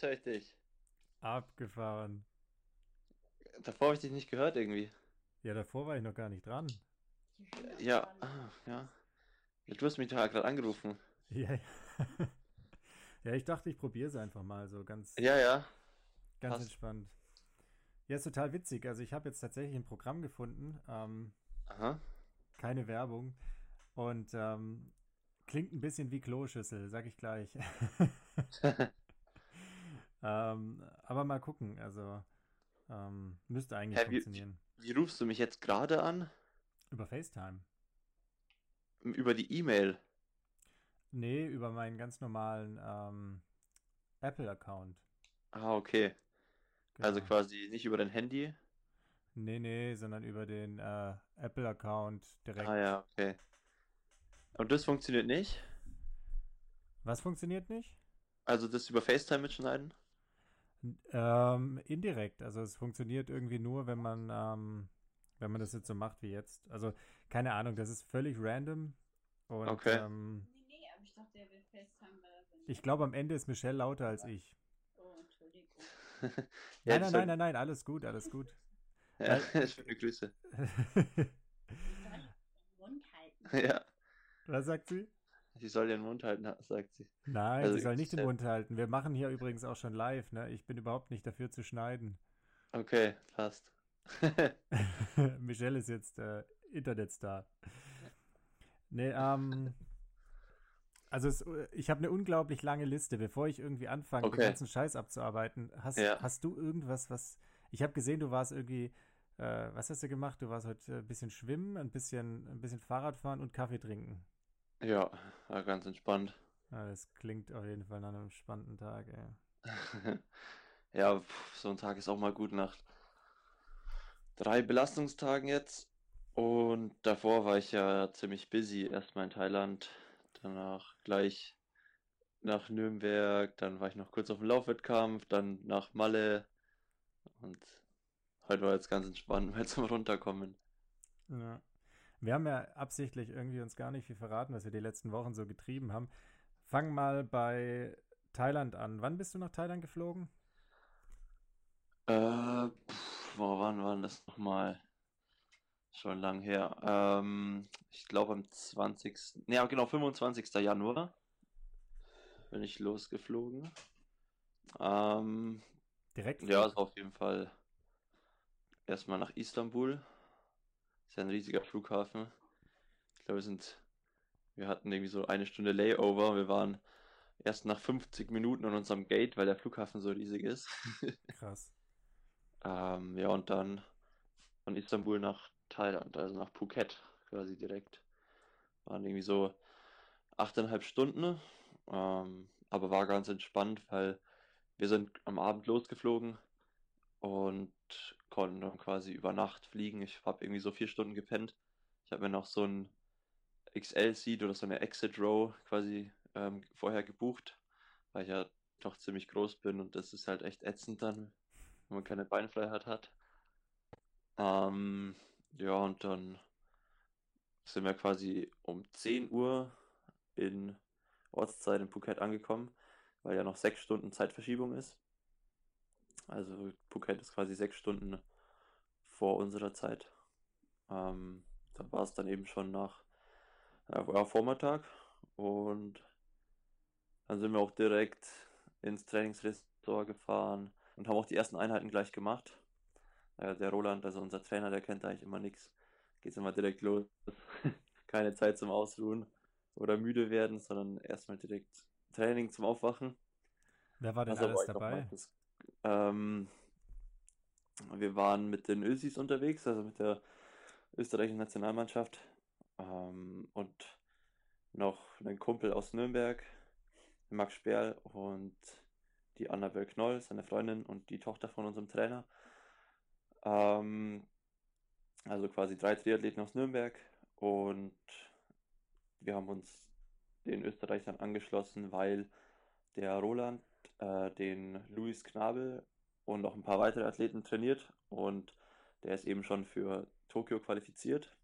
jetzt höre ich dich. Abgefahren. Davor habe ich dich nicht gehört irgendwie. Ja, davor war ich noch gar nicht dran. Ja, ah, ja. Du hast mich doch gerade angerufen. Ja, ja. ja, ich dachte, ich probiere es einfach mal so ganz, Ja, ja. ganz passt. entspannt. Ja, ist total witzig. Also ich habe jetzt tatsächlich ein Programm gefunden, ähm, Aha. keine Werbung und ähm, klingt ein bisschen wie Kloschüssel, sag ich gleich. ähm, aber mal gucken. Also ähm, müsste eigentlich Hä, wie, funktionieren. wie rufst du mich jetzt gerade an? Über FaceTime. Über die E-Mail. Nee, über meinen ganz normalen ähm, Apple-Account. Ah, okay. Also Genau. quasi nicht über dein Handy. Nee, nee, sondern über den äh, Apple-Account direkt. Ah ja, okay. Und das funktioniert nicht? Was funktioniert nicht? Also das über FaceTime mitschneiden? Ähm, indirekt. Also es funktioniert irgendwie nur, wenn man, ähm, wenn man das jetzt so macht wie jetzt. Also keine Ahnung, das ist völlig random. Und Okay. ähm, Nee, nee, aber ich dachte, der will FaceTime. wenn- ich glaube, am Ende ist Michelle lauter als ich. Oh, Entschuldigung. Ja, Nein, nein, nein, nein, nein, alles gut, alles gut. Ja, schöne Grüße. Ich soll den Mund halten. Ja, Was sagt sie? Sie soll den Mund halten, sagt sie. Nein, Also sie soll nicht den Mund halten. Wir machen hier übrigens auch schon live, ne? Ich bin überhaupt nicht dafür zu schneiden. Okay, passt. Michelle ist jetzt äh, Internetstar. Nee, ähm, also es, ich habe eine unglaublich lange Liste. Bevor ich irgendwie anfange, den Okay. ganzen Scheiß abzuarbeiten, hast, Ja. hast du irgendwas, was. Ich habe gesehen, du warst irgendwie. Äh, was hast du gemacht? Du warst heute ein bisschen schwimmen, ein bisschen, ein bisschen Fahrrad fahren und Kaffee trinken. Ja, war ganz entspannt. Ja, das klingt auf jeden Fall nach einem spannenden Tag, ey. Ja, so ein Tag ist auch mal gut nach drei Belastungstagen jetzt. Und davor war ich ja ziemlich busy. Erstmal in Thailand, danach gleich nach Nürnberg, dann war ich noch kurz auf dem Laufwettkampf, dann nach Malle. Und heute war jetzt ganz entspannt, mal zum Runterkommen. Ja. Wir haben ja absichtlich irgendwie uns gar nicht viel verraten, was wir die letzten Wochen so getrieben haben. Fang mal bei Thailand an. Wann bist du nach Thailand geflogen? Äh, pf, wo wann war denn das nochmal? Schon lang her. Ähm, ich glaube am 20. Ja, genau, 25. Januar bin ich losgeflogen. Ähm, Direkt? ja, ist auf jeden Fall erstmal nach Istanbul. Ist ja ein riesiger Flughafen. Ich glaube, wir sind, wir hatten irgendwie so eine Stunde Layover. Wir waren erst nach 50 Minuten an unserem Gate, weil der Flughafen so riesig ist. Krass. Ähm, ja, und dann von Istanbul nach Thailand, also nach Phuket quasi direkt. Waren irgendwie so achteinhalb Stunden, ähm, aber war ganz entspannt, weil wir sind am Abend losgeflogen und konnten dann quasi über Nacht fliegen. Ich habe irgendwie so vier Stunden gepennt. Ich habe mir noch so ein XL-Seat oder so eine Exit-Row quasi ähm, vorher gebucht, weil ich ja doch ziemlich groß bin und das ist halt echt ätzend dann, wenn man keine Beinfreiheit hat. Ähm, ja, und dann sind wir quasi um 10 Uhr in Ortszeit in Phuket angekommen, weil ja noch sechs Stunden Zeitverschiebung ist. Also Phuket ist quasi sechs Stunden vor unserer Zeit. Ähm, da war es dann eben schon nach war Vormittag und dann sind wir auch direkt ins Trainingsressort gefahren und haben auch die ersten Einheiten gleich gemacht. Ja, der Roland, also unser Trainer, der kennt eigentlich immer nichts. Geht's immer direkt los. Keine Zeit zum Ausruhen oder müde werden, sondern erstmal direkt Training zum Aufwachen. Wer war denn Was aber alles dabei? ist, ähm, wir waren mit den Ösis unterwegs, also mit der österreichischen Nationalmannschaft ähm, und noch ein Kumpel aus Nürnberg, Max Sperl und die Annabel Knoll, seine Freundin und die Tochter von unserem Trainer. Ähm, also quasi drei Triathleten aus Nürnberg und wir haben uns den Österreichern angeschlossen, weil der Roland äh, den Luis Knabel und noch ein paar weitere Athleten trainiert und der ist eben schon für Tokio qualifiziert,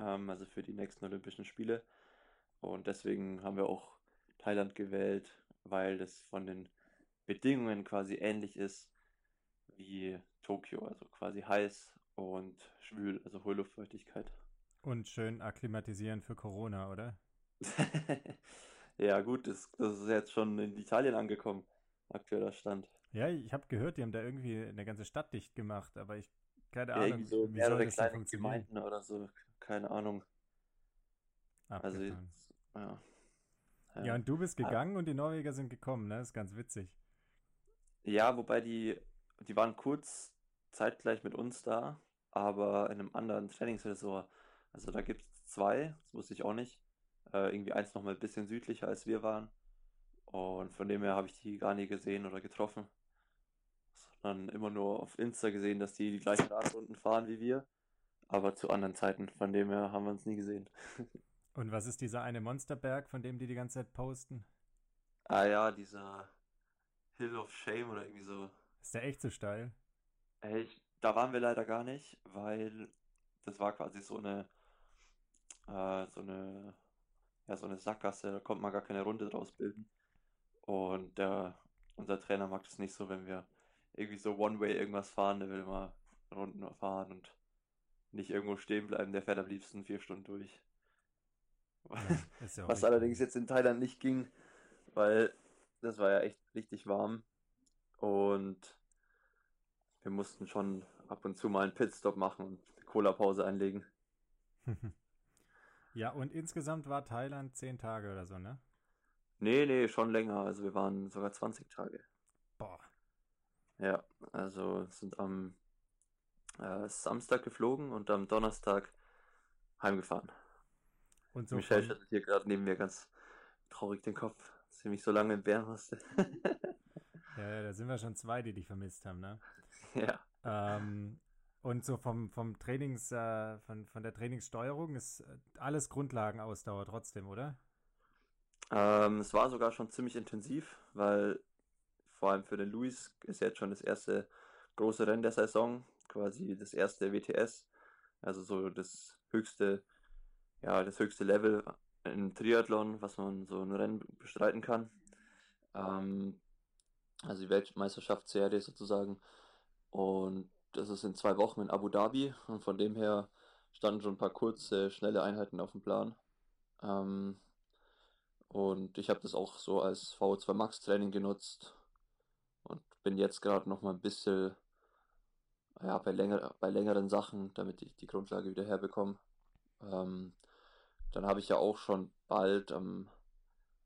ähm, also für die nächsten Olympischen Spiele. Und deswegen haben wir auch Thailand gewählt, weil das von den Bedingungen quasi ähnlich ist wie Tokio, also quasi heiß und schwül, also hohe Luftfeuchtigkeit. Und schön akklimatisieren für Corona, oder? Ja, gut, das, das ist jetzt schon in Italien angekommen, aktueller Stand. Ja, ich habe gehört, die haben da irgendwie eine ganze Stadt dicht gemacht, aber ich, keine Ja, Ahnung, so wie soll mehrere das denn kleine? Gemeinden oder so, keine Ahnung. Also, Abgefahren. jetzt, ja. Ja, Ja. und du bist Ah, gegangen und die Norweger sind gekommen, ne? Das ist ganz witzig. Ja, wobei die, die waren kurz zeitgleich mit uns da, aber in einem anderen Trainingsresort. Also da gibt es zwei, das wusste ich auch nicht. Äh, irgendwie eins nochmal ein bisschen südlicher als wir waren. Und von dem her habe ich die gar nie gesehen oder getroffen. Sondern immer nur auf Insta gesehen, dass die die gleichen Radrunden fahren wie wir, aber zu anderen Zeiten. Von dem her haben wir uns nie gesehen. Und was ist dieser eine Monsterberg, von dem die die ganze Zeit posten? Ah ja, dieser Hill of Shame oder irgendwie so. Ist der echt so steil? Ey, ich, da waren wir leider gar nicht, weil das war quasi so eine, äh, so eine, ja, so eine Sackgasse, da konnte man gar keine Runde draus bilden. Und der, unser Trainer mag das nicht so, wenn wir irgendwie so One-Way irgendwas fahren, der will immer Runden fahren und nicht irgendwo stehen bleiben, der fährt am liebsten vier Stunden durch. Ist ja Was allerdings jetzt in Thailand nicht ging, weil das war ja echt richtig warm und wir mussten schon ab und zu mal einen Pitstop machen und eine Cola-Pause einlegen. Ja, und insgesamt war Thailand zehn Tage oder so, ne? Nee, nee, schon länger. Also wir waren sogar 20 Tage. Boah. Ja, also sind am äh, Samstag geflogen und am Donnerstag heimgefahren. Und so Michelle schüttelt hier gerade neben mir ganz traurig den Kopf, dass sie mich so lange entbehren musste. ja, ja, da sind wir schon zwei, die dich vermisst haben, ne? Ja. Ähm, und so vom, vom Trainings, äh, von, von der Trainingssteuerung ist äh, alles Grundlagenausdauer trotzdem, oder? Ähm, es war sogar schon ziemlich intensiv, weil vor allem für den Luis ist jetzt schon das erste große Rennen der Saison, quasi das erste WTS, also so das höchste, ja, das höchste Level im Triathlon, was man so ein Rennen bestreiten kann. Ähm, also die Weltmeisterschaftsserie sozusagen. Und das ist in zwei Wochen in Abu Dhabi und von dem her standen schon ein paar kurze, schnelle Einheiten auf dem Plan. Ähm, und ich habe das auch so als VO2 Max Training genutzt und bin jetzt gerade noch mal ein bisschen ja, bei, länger, bei längeren Sachen, damit ich die Grundlage wieder herbekomme. Ähm, dann habe ich ja auch schon bald am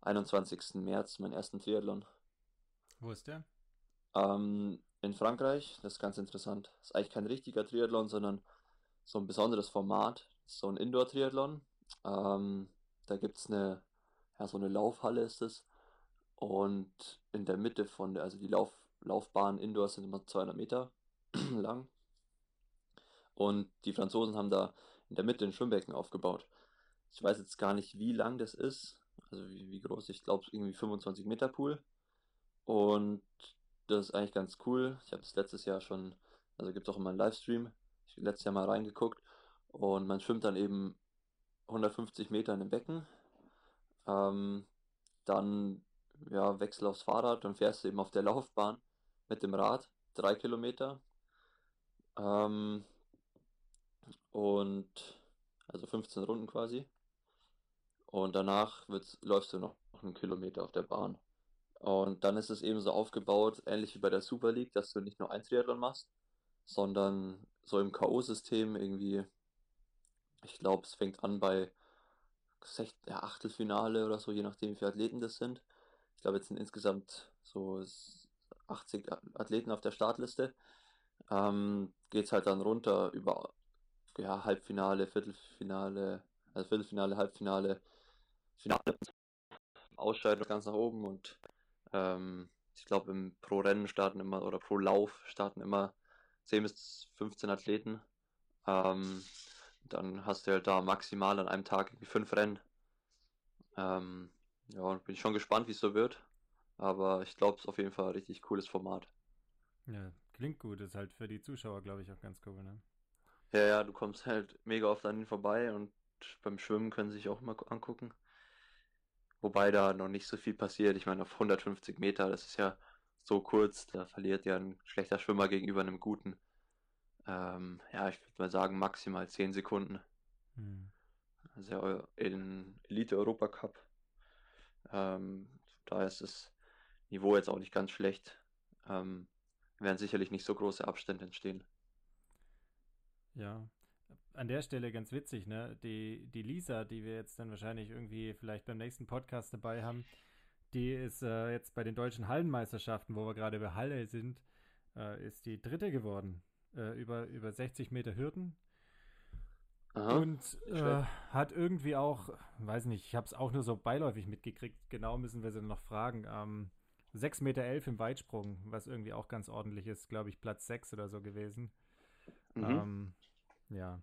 21. März meinen ersten Triathlon. Wo ist der? Ähm, in Frankreich, das ist ganz interessant. Das ist eigentlich kein richtiger Triathlon, sondern so ein besonderes Format. So ein Indoor-Triathlon. Ähm, da gibt es eine, ja, so eine Laufhalle ist es. Und in der Mitte von der, also die Lauf, Laufbahnen Indoor sind immer 200 Meter lang. Und die Franzosen haben da in der Mitte ein Schwimmbecken aufgebaut. Ich weiß jetzt gar nicht, wie lang das ist. Also wie, wie groß, ich glaube irgendwie 25 Meter Pool. Und das ist eigentlich ganz cool. Ich habe es letztes Jahr schon, also gibt es auch immer einen Livestream. Ich habe letztes Jahr mal reingeguckt. Und man schwimmt dann eben 150 Meter in dem Becken. Ähm, dann ja, Wechsel aufs Fahrrad, dann fährst du eben auf der Laufbahn mit dem Rad, drei Kilometer. Ähm, und also 15 Runden quasi. Und danach wird's, läufst du noch einen Kilometer auf der Bahn. Und dann ist es eben so aufgebaut, ähnlich wie bei der Super League, dass du nicht nur ein Triathlon machst, sondern so im K.O.-System irgendwie, ich glaube, es fängt an bei Sech ja, Achtelfinale oder so, je nachdem, wie viele Athleten das sind. Ich glaube, jetzt sind insgesamt so 80 Athleten auf der Startliste. Ähm, geht es halt dann runter über ja, Halbfinale, Viertelfinale, also Viertelfinale, Halbfinale, Finale, Ausscheidung ganz nach oben und ähm, ich glaube im pro Rennen starten immer oder pro Lauf starten immer 10 bis 15 Athleten. Ähm, dann hast du halt da maximal an einem Tag fünf Rennen. Ähm, ja, und bin ich schon gespannt, wie es so wird. Aber ich glaube, es ist auf jeden Fall ein richtig cooles Format. Ja, klingt gut. Ist halt für die Zuschauer, glaube ich, auch ganz cool, ne? Ja, ja, du kommst halt mega oft an ihnen vorbei und beim Schwimmen können sie sich auch mal angucken. Wobei da noch nicht so viel passiert. Ich meine, auf 150 Meter, das ist ja so kurz, da verliert ja ein schlechter Schwimmer gegenüber einem guten. Ähm, ja, ich würde mal sagen, maximal 10 Sekunden. Hm. Also in Elite-Europacup. Ähm, da ist das Niveau jetzt auch nicht ganz schlecht. Ähm, werden sicherlich nicht so große Abstände entstehen. Ja, an der Stelle ganz witzig, ne? Die, die Lisa, die wir jetzt dann wahrscheinlich irgendwie vielleicht beim nächsten Podcast dabei haben, die ist äh, jetzt bei den deutschen Hallenmeisterschaften, wo wir gerade bei Halle sind, äh, ist die dritte geworden. Äh, über, über 60 Meter Hürden. Aha, Und äh, hat irgendwie auch, weiß nicht, ich habe es auch nur so beiläufig mitgekriegt. Genau müssen wir sie noch fragen. Ähm, 6,11 Meter elf im Weitsprung, was irgendwie auch ganz ordentlich ist, glaube ich, Platz 6 oder so gewesen. Mhm. Ähm, ja.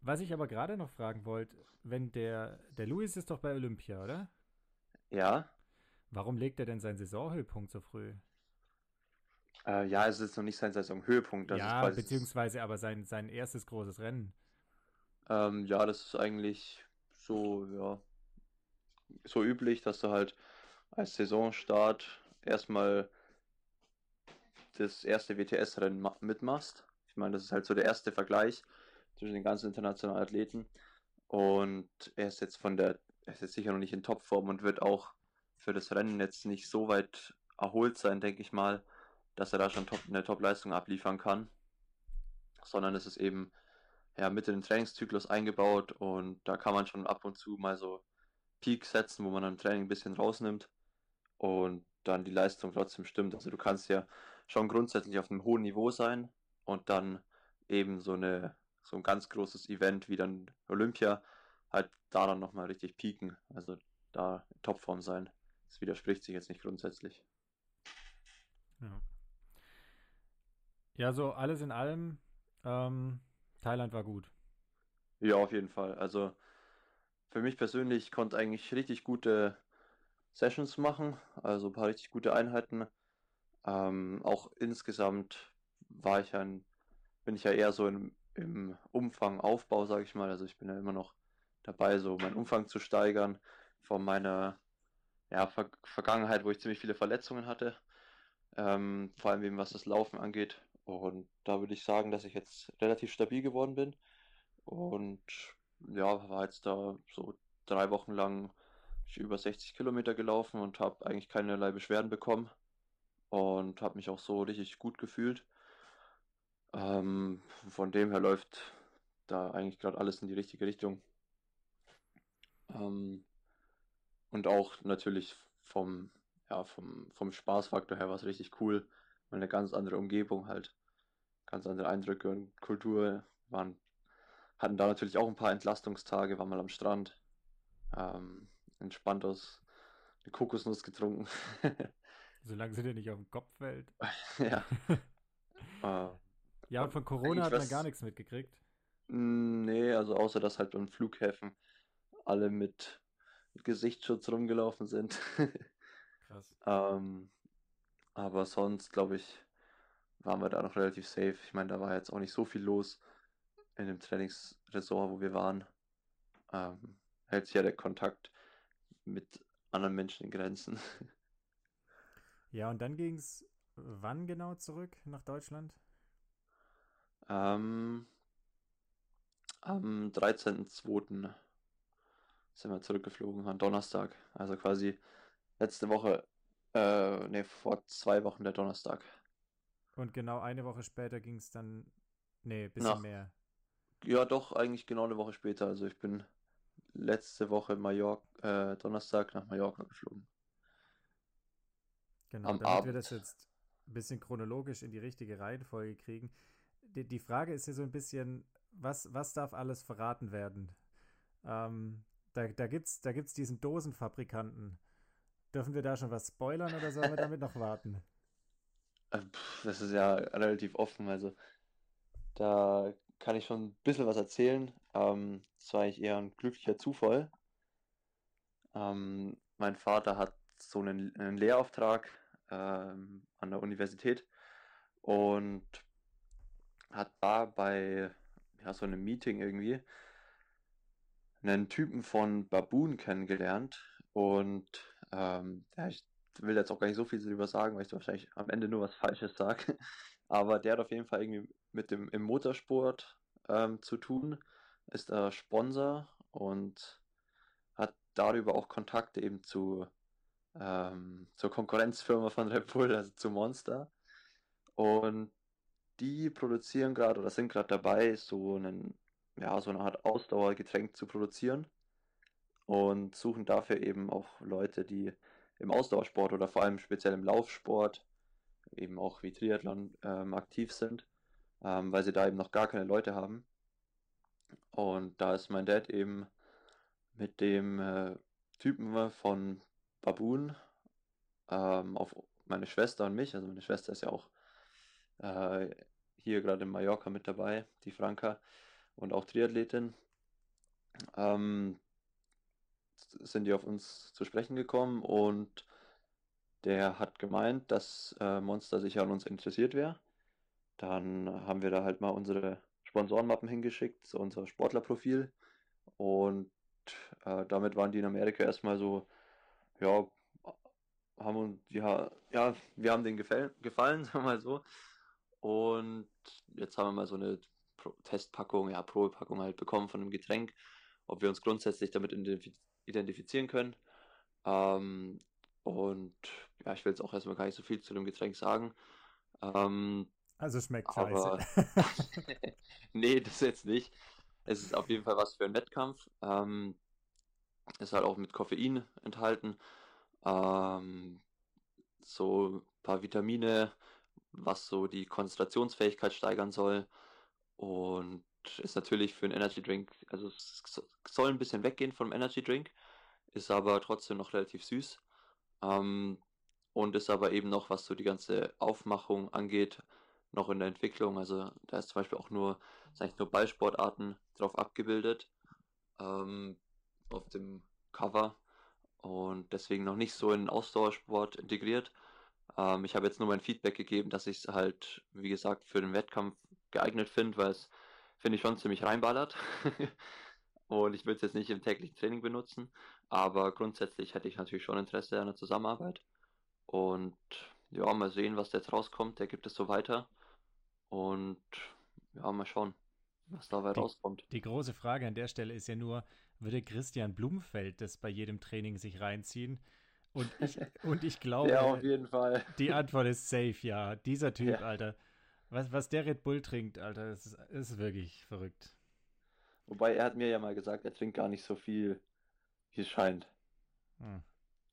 Was ich aber gerade noch fragen wollte, wenn der, der Luis ist doch bei Olympia, oder? Ja, Warum legt er denn seinen Saisonhöhepunkt so früh? Äh, ja, es ist noch nicht sein Saisonhöhepunkt. Das ist ja, quasi, beziehungsweise aber sein, sein erstes großes Rennen. ähm, ja, das ist eigentlich so, ja, so üblich, dass du halt als Saisonstart erstmal das erste WTS-Rennen ma- mitmachst. Ich meine, das ist halt so der erste Vergleich zwischen den ganzen internationalen Athleten. Und er ist jetzt von der, er ist jetzt sicher noch nicht in Topform und wird auch für das Rennen jetzt nicht so weit erholt sein, denke ich mal, dass er da schon top, eine Top-Leistung abliefern kann. Sondern es ist eben ja, mit in den Trainingszyklus eingebaut und da kann man schon ab und zu mal so Peak setzen, wo man dann Training ein bisschen rausnimmt und dann die Leistung trotzdem stimmt. Also du kannst ja schon grundsätzlich auf einem hohen Niveau sein und dann eben so eine so ein ganz großes Event wie dann Olympia halt da dann nochmal richtig pieken, also da in Topform sein. Das widerspricht sich jetzt nicht grundsätzlich. Ja. Ja, so alles in allem, ähm, Thailand war gut. Ja, auf jeden Fall. Also für mich persönlich ich konnte eigentlich richtig gute Sessions machen, also ein paar richtig gute Einheiten. Ähm, auch insgesamt war ich ein, bin ich ja eher so im, im Umfang Aufbau, sage ich mal. Also ich bin ja immer noch dabei, so meinen Umfang zu steigern von meiner ja, Ver Vergangenheit, wo ich ziemlich viele Verletzungen hatte. Ähm, vor allem eben was das Laufen angeht. Und da würde ich sagen, dass ich jetzt relativ stabil geworden bin. Und ja, war jetzt da so drei Wochen lang über 60 Kilometer gelaufen und habe eigentlich keinerlei Beschwerden bekommen und habe mich auch so richtig gut gefühlt. Ähm, von dem her läuft da eigentlich gerade alles in die richtige Richtung. Ähm, und auch natürlich vom, ja, vom, vom Spaßfaktor her war es richtig cool. Mal eine ganz andere Umgebung halt, ganz andere Eindrücke und Kultur waren, hatten da natürlich auch ein paar Entlastungstage, waren mal am Strand, ähm, entspannt aus eine Kokosnuss getrunken. Solange sie dir nicht auf den Kopf fällt. ja. Äh, Ja, und von Corona hat man gar nichts mitgekriegt. Mm, Nee, also außer dass halt an Flughäfen alle mit, mit Gesichtsschutz rumgelaufen sind. Krass. Ähm, aber sonst, glaube ich, waren wir da noch relativ safe. Ich meine, da war jetzt auch nicht so viel los in dem Trainingsresort, wo wir waren. Ähm, hält sich ja der Kontakt mit anderen Menschen in Grenzen. Ja, und dann ging es wann genau zurück nach Deutschland? Ähm, am 13.02. sind wir zurückgeflogen, am Donnerstag. Also quasi letzte Woche, äh, nee, vor zwei Wochen der Donnerstag. Und genau eine Woche später ging es dann, nee, bisschen Nach- mehr. Ja, doch, eigentlich genau eine Woche später. Also ich bin letzte Woche Mallorca, äh, Donnerstag nach Mallorca geflogen. Genau, am damit wir das Abend. jetzt ein bisschen chronologisch in die richtige Reihenfolge kriegen. Die, die Frage ist ja so ein bisschen, was, was darf alles verraten werden? Ähm, da da gibt es da gibt's diesen Dosenfabrikanten. Dürfen wir da schon was spoilern oder sollen wir damit noch warten? Äh, Das ist ja relativ offen, also da kann ich schon ein bisschen was erzählen. Ähm, das war eigentlich eher ein glücklicher Zufall. Ähm, mein Vater hat so einen, einen Lehrauftrag ähm, an der Universität und hat da bei ja, so einem Meeting irgendwie einen Typen von Baboon kennengelernt und ähm, der, will jetzt auch gar nicht so viel darüber sagen, weil ich wahrscheinlich am Ende nur was Falsches sage. Aber der hat auf jeden Fall irgendwie mit dem im Motorsport ähm, zu tun, ist da Sponsor und hat darüber auch Kontakte eben zu ähm, zur Konkurrenzfirma von Red Bull, also zu Monster. Und die produzieren gerade oder sind gerade dabei, so einen, ja, so eine Art Ausdauergetränk zu produzieren und suchen dafür eben auch Leute, die im Ausdauersport oder vor allem speziell im Laufsport, eben auch wie Triathlon ähm, aktiv sind, ähm, weil sie da eben noch gar keine Leute haben. Und da ist mein Dad eben mit dem äh, Typen von Baboon ähm, auf meine Schwester und mich, also meine Schwester ist ja auch äh, hier gerade in Mallorca mit dabei, die Franka, und auch Triathletin. Ähm, sind die auf uns zu sprechen gekommen und der hat gemeint, dass äh, Monster sicher an uns interessiert wäre. Dann haben wir da halt mal unsere Sponsorenmappen hingeschickt, so unser Sportlerprofil. Und äh, damit waren die in Amerika erstmal so, ja, haben uns, ja, ja, wir haben denen gefallen, gefallen, sagen wir mal so. Und jetzt haben wir mal so eine Testpackung, ja, Probepackung halt bekommen von einem Getränk, ob wir uns grundsätzlich damit identifizieren können. Ähm, und ja, ich will jetzt auch erstmal gar nicht so viel zu dem Getränk sagen. Ähm, also schmeckt aber, scheiße. nee, das jetzt nicht. Es ist auf jeden Fall was für einen Wettkampf. Ähm, ist halt auch mit Koffein enthalten. Ähm, so ein paar Vitamine, was so die Konzentrationsfähigkeit steigern soll. Und ist natürlich für einen Energy Drink, also es soll ein bisschen weggehen vom Energy Drink, ist aber trotzdem noch relativ süß. Ähm, und ist aber eben noch, was so die ganze Aufmachung angeht, noch in der Entwicklung. Also da ist zum Beispiel auch nur, ist eigentlich nur Ballsportarten drauf abgebildet ähm, auf dem Cover und deswegen noch nicht so in Ausdauersport integriert. Ähm, ich habe jetzt nur mein Feedback gegeben, dass ich es halt, wie gesagt, für den Wettkampf geeignet finde, weil es, finde ich, schon ziemlich reinballert. und ich will es jetzt nicht im täglichen Training benutzen, aber grundsätzlich hätte ich natürlich schon Interesse an der Zusammenarbeit. Und ja, mal sehen, was da jetzt rauskommt. Der gibt es so weiter. Und ja, mal schauen, was dabei die, rauskommt. Die große Frage an der Stelle ist ja nur, würde Christian Blumfeld das bei jedem Training sich reinziehen? Und ich, und ich glaube, ja, auf jeden Fall. die Antwort ist safe, ja. Dieser Typ, ja. Alter. Was, was der Red Bull trinkt, Alter, das ist, ist wirklich verrückt. Wobei er hat mir ja mal gesagt, er trinkt gar nicht so viel, wie es scheint. Hm.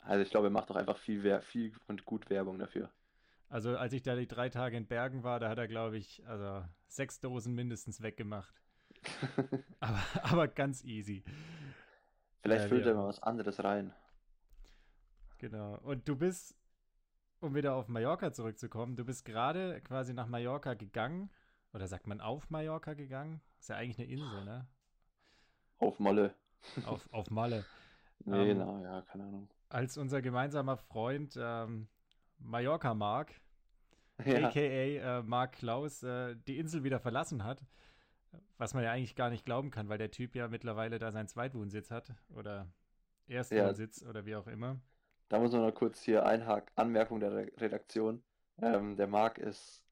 Also ich glaube, er macht doch einfach viel, viel und gut Werbung dafür. Also als ich da die drei Tage in Bergen war, da hat er, glaube ich, also sechs Dosen mindestens weggemacht. aber, aber ganz easy. Vielleicht äh, füllt er mal was anderes rein. Genau. Und du bist, um wieder auf Mallorca zurückzukommen, du bist gerade quasi nach Mallorca gegangen. Oder sagt man auf Mallorca gegangen? Ist ja eigentlich eine Insel, ne? Auf Malle. Auf, auf Malle. nee, ähm, na, ja, keine Ahnung. Als unser gemeinsamer Freund ähm, Mallorca Mark, ja. aka äh, Mark Klaus, äh, die Insel wieder verlassen hat. Was man ja eigentlich gar nicht glauben kann, weil der Typ ja mittlerweile da seinen Zweitwohnsitz hat oder Erstwohnsitz ja. oder wie auch immer. Da muss man noch kurz hier einhaken, Anmerkung der Redaktion. Ähm, der Marc ist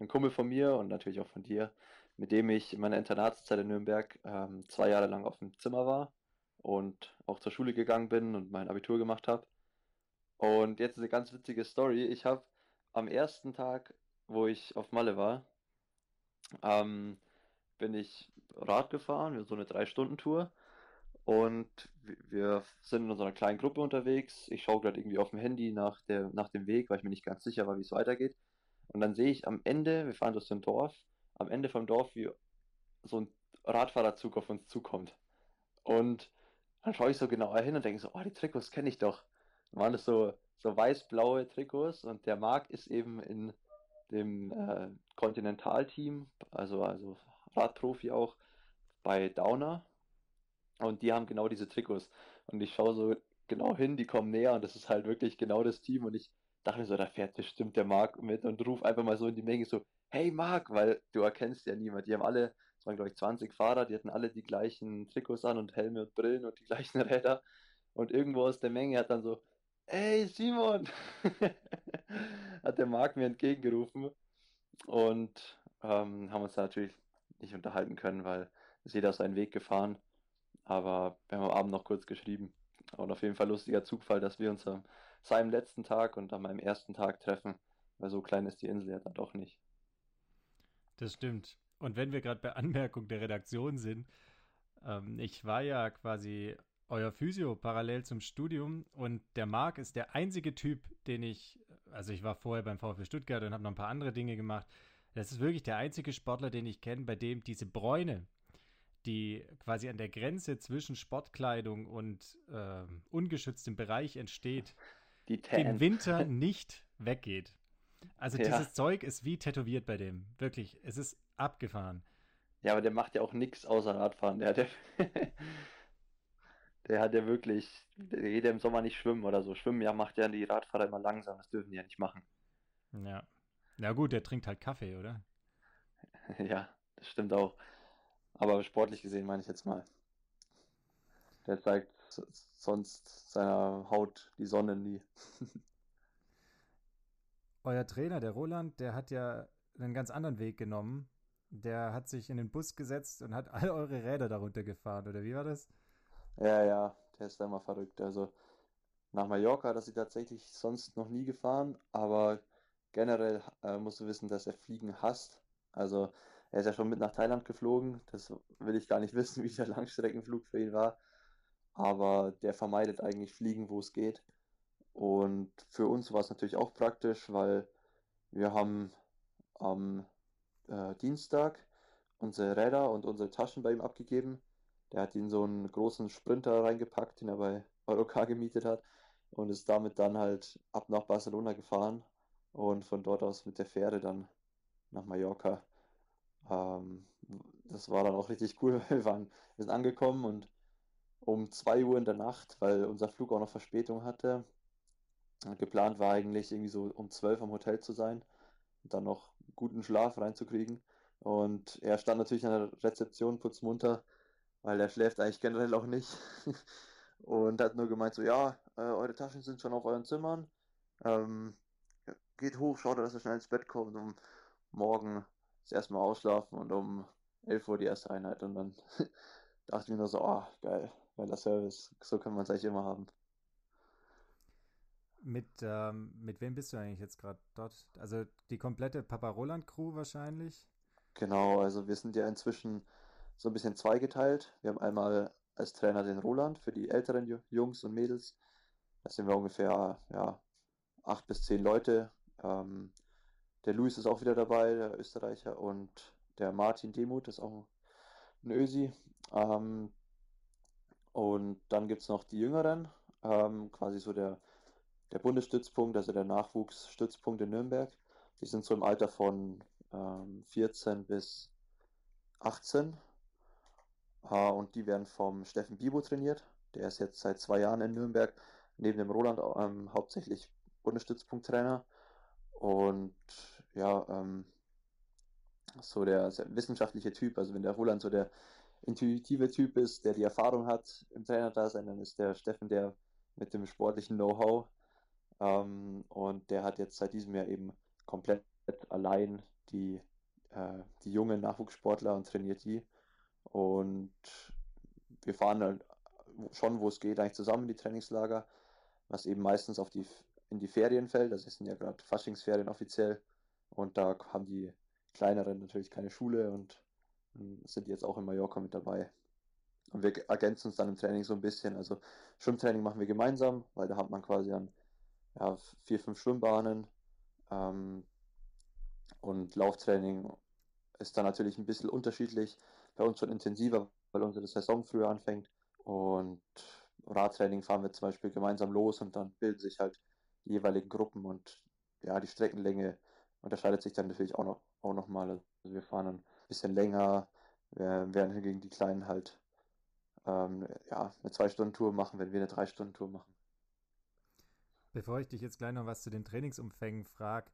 ein Kumpel von mir und natürlich auch von dir, mit dem ich in meiner Internatszeit in Nürnberg ähm, zwei Jahre lang auf dem Zimmer war und auch zur Schule gegangen bin und mein Abitur gemacht habe. Und jetzt eine ganz witzige Story. Ich habe am ersten Tag, wo ich auf Malle war, ähm, bin ich Rad gefahren, so eine Drei-Stunden-Tour. Und wir sind in unserer kleinen Gruppe unterwegs. Ich schaue gerade irgendwie auf dem Handy nach, der, nach dem Weg, weil ich mir nicht ganz sicher war, wie es weitergeht. Und dann sehe ich am Ende, wir fahren durch so ein Dorf, am Ende vom Dorf, wie so ein Radfahrerzug auf uns zukommt. Und dann schaue ich so genauer hin und denke so, oh, die Trikots kenne ich doch. Dann waren das so, so weiß-blaue Trikots und der Marc ist eben in dem äh, Kontinentalteam, also, also Radprofi auch, bei Downer. Und die haben genau diese Trikots. Und ich schaue so genau hin, die kommen näher und das ist halt wirklich genau das Team. Und ich dachte mir so, da fährt bestimmt der Marc mit und ruf einfach mal so in die Menge so, hey Marc, weil du erkennst ja niemand. Die haben alle, es waren glaube ich 20 Fahrer, die hatten alle die gleichen Trikots an und Helme und Brillen und die gleichen Räder. Und irgendwo aus der Menge hat dann so ey Simon, hat der Marc mir entgegengerufen und ähm, haben uns da natürlich nicht unterhalten können, weil ist jeder seinen Weg gefahren. Aber wir haben am Abend noch kurz geschrieben. Und auf jeden Fall lustiger Zufall, dass wir uns am seinem letzten Tag und an meinem ersten Tag treffen. Weil so klein ist die Insel ja dann doch nicht. Das stimmt. Und wenn wir gerade bei Anmerkung der Redaktion sind, ähm, ich war ja quasi euer Physio parallel zum Studium und der Marc ist der einzige Typ, den ich, also ich war vorher beim VfB Stuttgart und habe noch ein paar andere Dinge gemacht. Das ist wirklich der einzige Sportler, den ich kenne, bei dem diese Bräune, die quasi an der Grenze zwischen Sportkleidung und äh, ungeschütztem Bereich entsteht, im Winter nicht weggeht. Also ja. dieses Zeug ist wie tätowiert bei dem. Wirklich, es ist abgefahren. Ja, aber der macht ja auch nichts außer Radfahren. Der hat ja, der hat ja wirklich, der geht ja im Sommer nicht schwimmen oder so. Schwimmen ja macht ja die Radfahrer immer langsam. Das dürfen die ja nicht machen. Ja. Na gut, der trinkt halt Kaffee, oder? ja, das stimmt auch. Aber sportlich gesehen meine ich jetzt mal. Der zeigt sonst seiner Haut die Sonne nie. Euer Trainer, der Roland, der hat ja einen ganz anderen Weg genommen. Der hat sich in den Bus gesetzt und hat all eure Räder darunter gefahren, oder wie war das? Ja, ja, der ist da immer verrückt. Also nach Mallorca hat er tatsächlich sonst noch nie gefahren, aber generell äh, musst du wissen, dass er Fliegen hasst. Also er ist ja schon mit nach Thailand geflogen. Das will ich gar nicht wissen, wie der Langstreckenflug für ihn war. Aber der vermeidet eigentlich Fliegen, wo es geht. Und für uns war es natürlich auch praktisch, weil wir haben am äh, Dienstag unsere Räder und unsere Taschen bei ihm abgegeben. Der hat ihn so einen großen Sprinter reingepackt, den er bei Eurocar gemietet hat und ist damit dann halt ab nach Barcelona gefahren und von dort aus mit der Fähre dann nach Mallorca. Ähm, das war dann auch richtig cool. Wir, waren, wir sind angekommen und um 2 Uhr in der Nacht, weil unser Flug auch noch Verspätung hatte. Geplant war eigentlich irgendwie so um 12 am Hotel zu sein und dann noch guten Schlaf reinzukriegen. Und er stand natürlich an der Rezeption putzmunter, weil er schläft eigentlich generell auch nicht. und hat nur gemeint so, ja, äh, eure Taschen sind schon auf euren Zimmern. Ähm, geht hoch, schaut, dass er schnell ins Bett kommt, um morgen das erste Mal ausschlafen und um 11 Uhr die erste Einheit. Und dann dachte ich mir nur so, oh, geil, geiler Service. So kann man es eigentlich immer haben. Mit, ähm, mit wem bist du eigentlich jetzt gerade dort? Also die komplette Papa Roland Crew wahrscheinlich? Genau, also wir sind ja inzwischen so ein bisschen zweigeteilt. Wir haben einmal als Trainer den Roland für die älteren Jungs und Mädels. Da sind wir ungefähr ja, acht bis zehn Leute. Ähm, der Luis ist auch wieder dabei, der Österreicher, und der Martin Demuth ist auch ein Ösi. Ähm, und dann gibt es noch die Jüngeren, ähm, quasi so der, der Bundesstützpunkt, also der Nachwuchsstützpunkt in Nürnberg. Die sind so im Alter von ähm, 14 bis 18. Äh, und die werden vom Steffen Bibo trainiert. Der ist jetzt seit zwei Jahren in Nürnberg, neben dem Roland ähm, hauptsächlich Bundesstützpunkttrainer. Und ja, ähm, so der wissenschaftliche Typ, also wenn der Roland so der intuitive Typ ist, der die Erfahrung hat im Trainer-Dasein, dann ist der Steffen der mit dem sportlichen Know-how. Ähm, und der hat jetzt seit diesem Jahr eben komplett allein die, äh, die jungen Nachwuchssportler und trainiert die. Und wir fahren dann schon, wo es geht, eigentlich zusammen in die Trainingslager, was eben meistens auf die, in die Ferien fällt. Das sind ja gerade Faschingsferien offiziell. Und da haben die kleineren natürlich keine Schule und sind jetzt auch in Mallorca mit dabei. Und wir ergänzen uns dann im Training so ein bisschen. Also Schwimmtraining machen wir gemeinsam, weil da hat man quasi dann ja, vier, fünf Schwimmbahnen. Ähm, und Lauftraining ist dann natürlich ein bisschen unterschiedlich. Bei uns schon intensiver, weil unsere Saison früher anfängt. Und Radtraining fahren wir zum Beispiel gemeinsam los und dann bilden sich halt die jeweiligen Gruppen und ja, die Streckenlänge unterscheidet sich dann natürlich auch noch, auch noch mal. Also wir fahren dann bisschen länger, während hingegen die Kleinen halt ähm, ja, eine Zwei-Stunden-Tour machen, wenn wir eine Drei-Stunden-Tour machen. Bevor ich dich jetzt gleich noch was zu den Trainingsumfängen frage,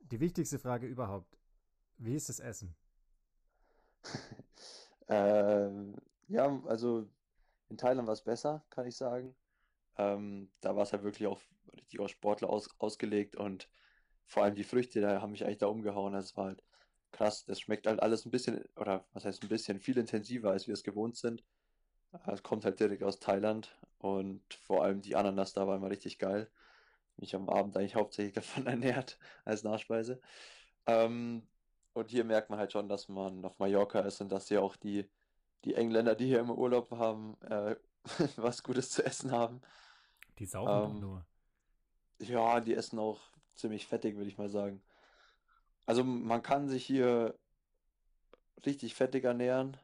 die wichtigste Frage überhaupt. Wie ist das Essen? ähm, ja, also in Thailand war es besser, kann ich sagen. Ähm, da war es halt wirklich auch richtig auf Sportler aus, ausgelegt und vor allem die Früchte, da haben mich eigentlich da umgehauen. Das war halt krass. Das schmeckt halt alles ein bisschen, oder was heißt ein bisschen, viel intensiver, als wir es gewohnt sind. Es kommt halt direkt aus Thailand und vor allem die Ananas da war immer richtig geil. Mich am Abend eigentlich hauptsächlich davon ernährt als Nachspeise. Ähm, und hier merkt man halt schon, dass man auf Mallorca ist und dass ja auch die, die Engländer, die hier im Urlaub haben, äh, was Gutes zu essen haben. Die saufen ähm, nur. Ja, die essen auch ziemlich fettig, würde ich mal sagen. Also man kann sich hier richtig fettig ernähren,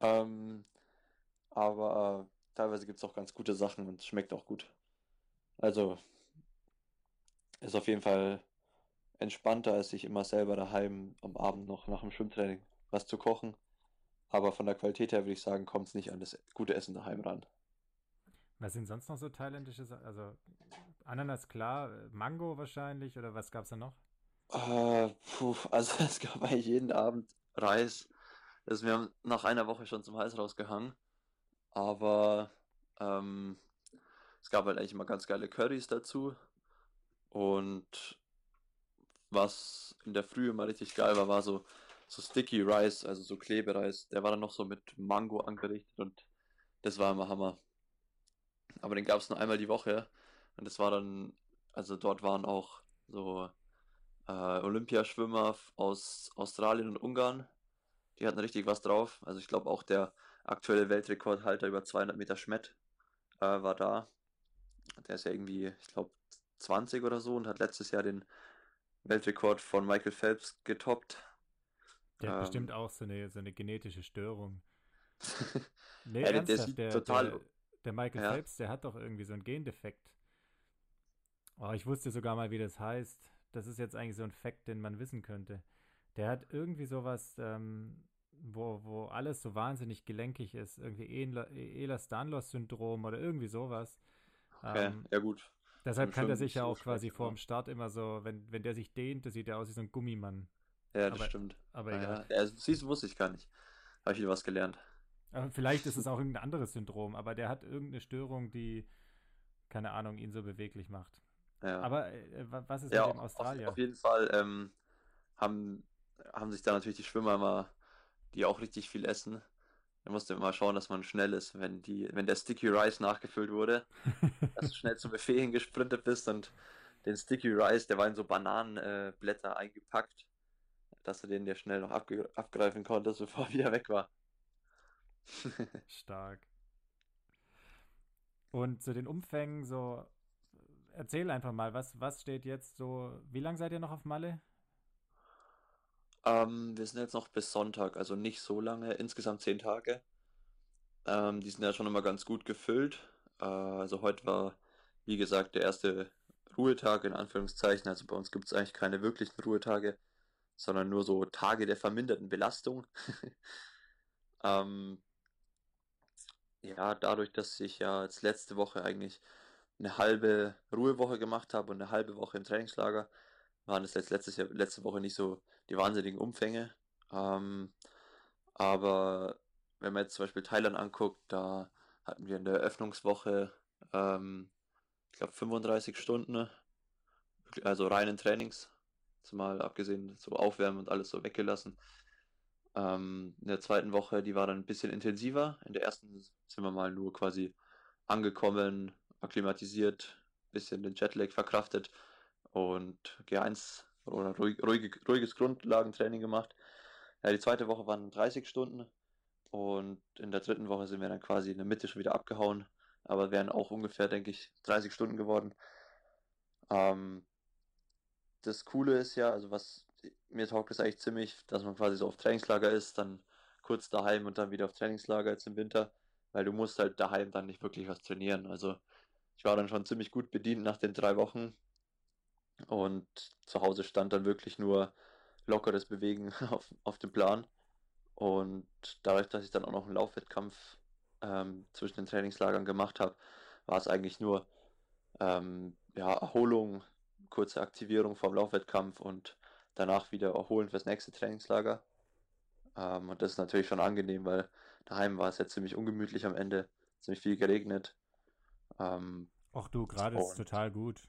ähm, aber teilweise gibt es auch ganz gute Sachen und es schmeckt auch gut. Also ist auf jeden Fall entspannter, als sich immer selber daheim am Abend noch nach dem Schwimmtraining was zu kochen. Aber von der Qualität her würde ich sagen, kommt es nicht an das gute Essen daheim ran. Was sind sonst noch so thailändische Sachen? Also Ananas klar, Mango wahrscheinlich oder was gab es da noch? Äh, puh, also es gab eigentlich jeden Abend Reis. Das ist mir nach einer Woche schon zum Hals rausgehangen. Aber ähm, es gab halt eigentlich immer ganz geile Currys dazu. Und was in der Früh immer richtig geil war, war so, so Sticky Rice, also so Klebereis. Der war dann noch so mit Mango angerichtet und das war immer Hammer. Aber den gab es nur einmal die Woche und das war dann, also dort waren auch so äh, Olympiaschwimmer aus Australien und Ungarn. Die hatten richtig was drauf. Also ich glaube auch der aktuelle Weltrekordhalter über 200 Meter Schmett äh, war da. Der ist ja irgendwie, ich glaube, 20 oder so und hat letztes Jahr den Weltrekord von Michael Phelps getoppt. Der hat ähm, bestimmt auch so eine, so eine genetische Störung. nee, ja, der, der, total. Der, der Michael ja. Phelps, der hat doch irgendwie so einen Gendefekt. Oh, ich wusste sogar mal, wie das heißt. Das ist jetzt eigentlich so ein Fakt, den man wissen könnte. Der hat irgendwie sowas, ähm, wo, wo alles so wahnsinnig gelenkig ist. Irgendwie Ehlers-Danlos-Syndrom oder irgendwie sowas. Okay, ähm, ja gut. Deshalb kann der sich ja auch quasi vor dem Start immer so, wenn, wenn der sich dehnt, das sieht ja aus wie so ein Gummimann. Ja, das aber, stimmt. Aber ja. ja. Siehst du, wusste ich gar nicht. Habe ich wieder was gelernt. Aber vielleicht ist es auch irgendein anderes Syndrom, aber der hat irgendeine Störung, die, keine Ahnung, ihn so beweglich macht. Ja. Aber äh, was ist ja, mit dem Australier? Auf, auf jeden Fall ähm, haben, haben sich da natürlich die Schwimmer immer, die auch richtig viel essen, da musste immer schauen, dass man schnell ist, wenn die, wenn der Sticky Rice nachgefüllt wurde, dass du schnell zum Buffet hingesprintet bist und den Sticky Rice, der war in so Bananenblätter äh, eingepackt, dass du den dir schnell noch abge abgreifen konntest, bevor er wieder weg war. Stark. Und zu den Umfängen, so, erzähl einfach mal, was, was steht jetzt so, wie lange seid ihr noch auf Malle? Ähm, wir sind jetzt noch bis Sonntag, also nicht so lange, insgesamt zehn Tage. Ähm, die sind ja schon immer ganz gut gefüllt. Äh, also heute war, wie gesagt, der erste Ruhetag in Anführungszeichen. Also bei uns gibt es eigentlich keine wirklichen Ruhetage, sondern nur so Tage der verminderten Belastung. ähm, ja, dadurch, dass ich ja jetzt letzte Woche eigentlich eine halbe Ruhewoche gemacht habe und eine halbe Woche im Trainingslager, waren es jetzt letztes Jahr, letzte Woche nicht so die wahnsinnigen Umfänge. Ähm, aber wenn man jetzt zum Beispiel Thailand anguckt, da hatten wir in der Eröffnungswoche, ähm, ich glaube, 35 Stunden, also reinen Trainings, zumal abgesehen so Aufwärmen und alles so weggelassen. Ähm, in der zweiten Woche, die war dann ein bisschen intensiver. In der ersten sind wir mal nur quasi angekommen, akklimatisiert, bisschen den Jetlag verkraftet und G1 oder ruhig, ruhig, ruhiges Grundlagentraining gemacht. Ja, die zweite Woche waren 30 Stunden und in der dritten Woche sind wir dann quasi in der Mitte schon wieder abgehauen, aber wären auch ungefähr, denke ich, 30 Stunden geworden. Ähm, das Coole ist ja, also was mir taugt es eigentlich ziemlich, dass man quasi so auf Trainingslager ist, dann kurz daheim und dann wieder auf Trainingslager jetzt im Winter, weil du musst halt daheim dann nicht wirklich was trainieren. Also ich war dann schon ziemlich gut bedient nach den drei Wochen und zu Hause stand dann wirklich nur lockeres Bewegen auf, auf dem Plan. Und dadurch, dass ich dann auch noch einen Laufwettkampf ähm, zwischen den Trainingslagern gemacht habe, war es eigentlich nur ähm, ja, Erholung, kurze Aktivierung vom Laufwettkampf und danach wieder erholen fürs nächste Trainingslager. Ähm, und das ist natürlich schon angenehm, weil daheim war es ja ziemlich ungemütlich am Ende, ziemlich viel geregnet. Ähm, Ach du, gerade ist total gut.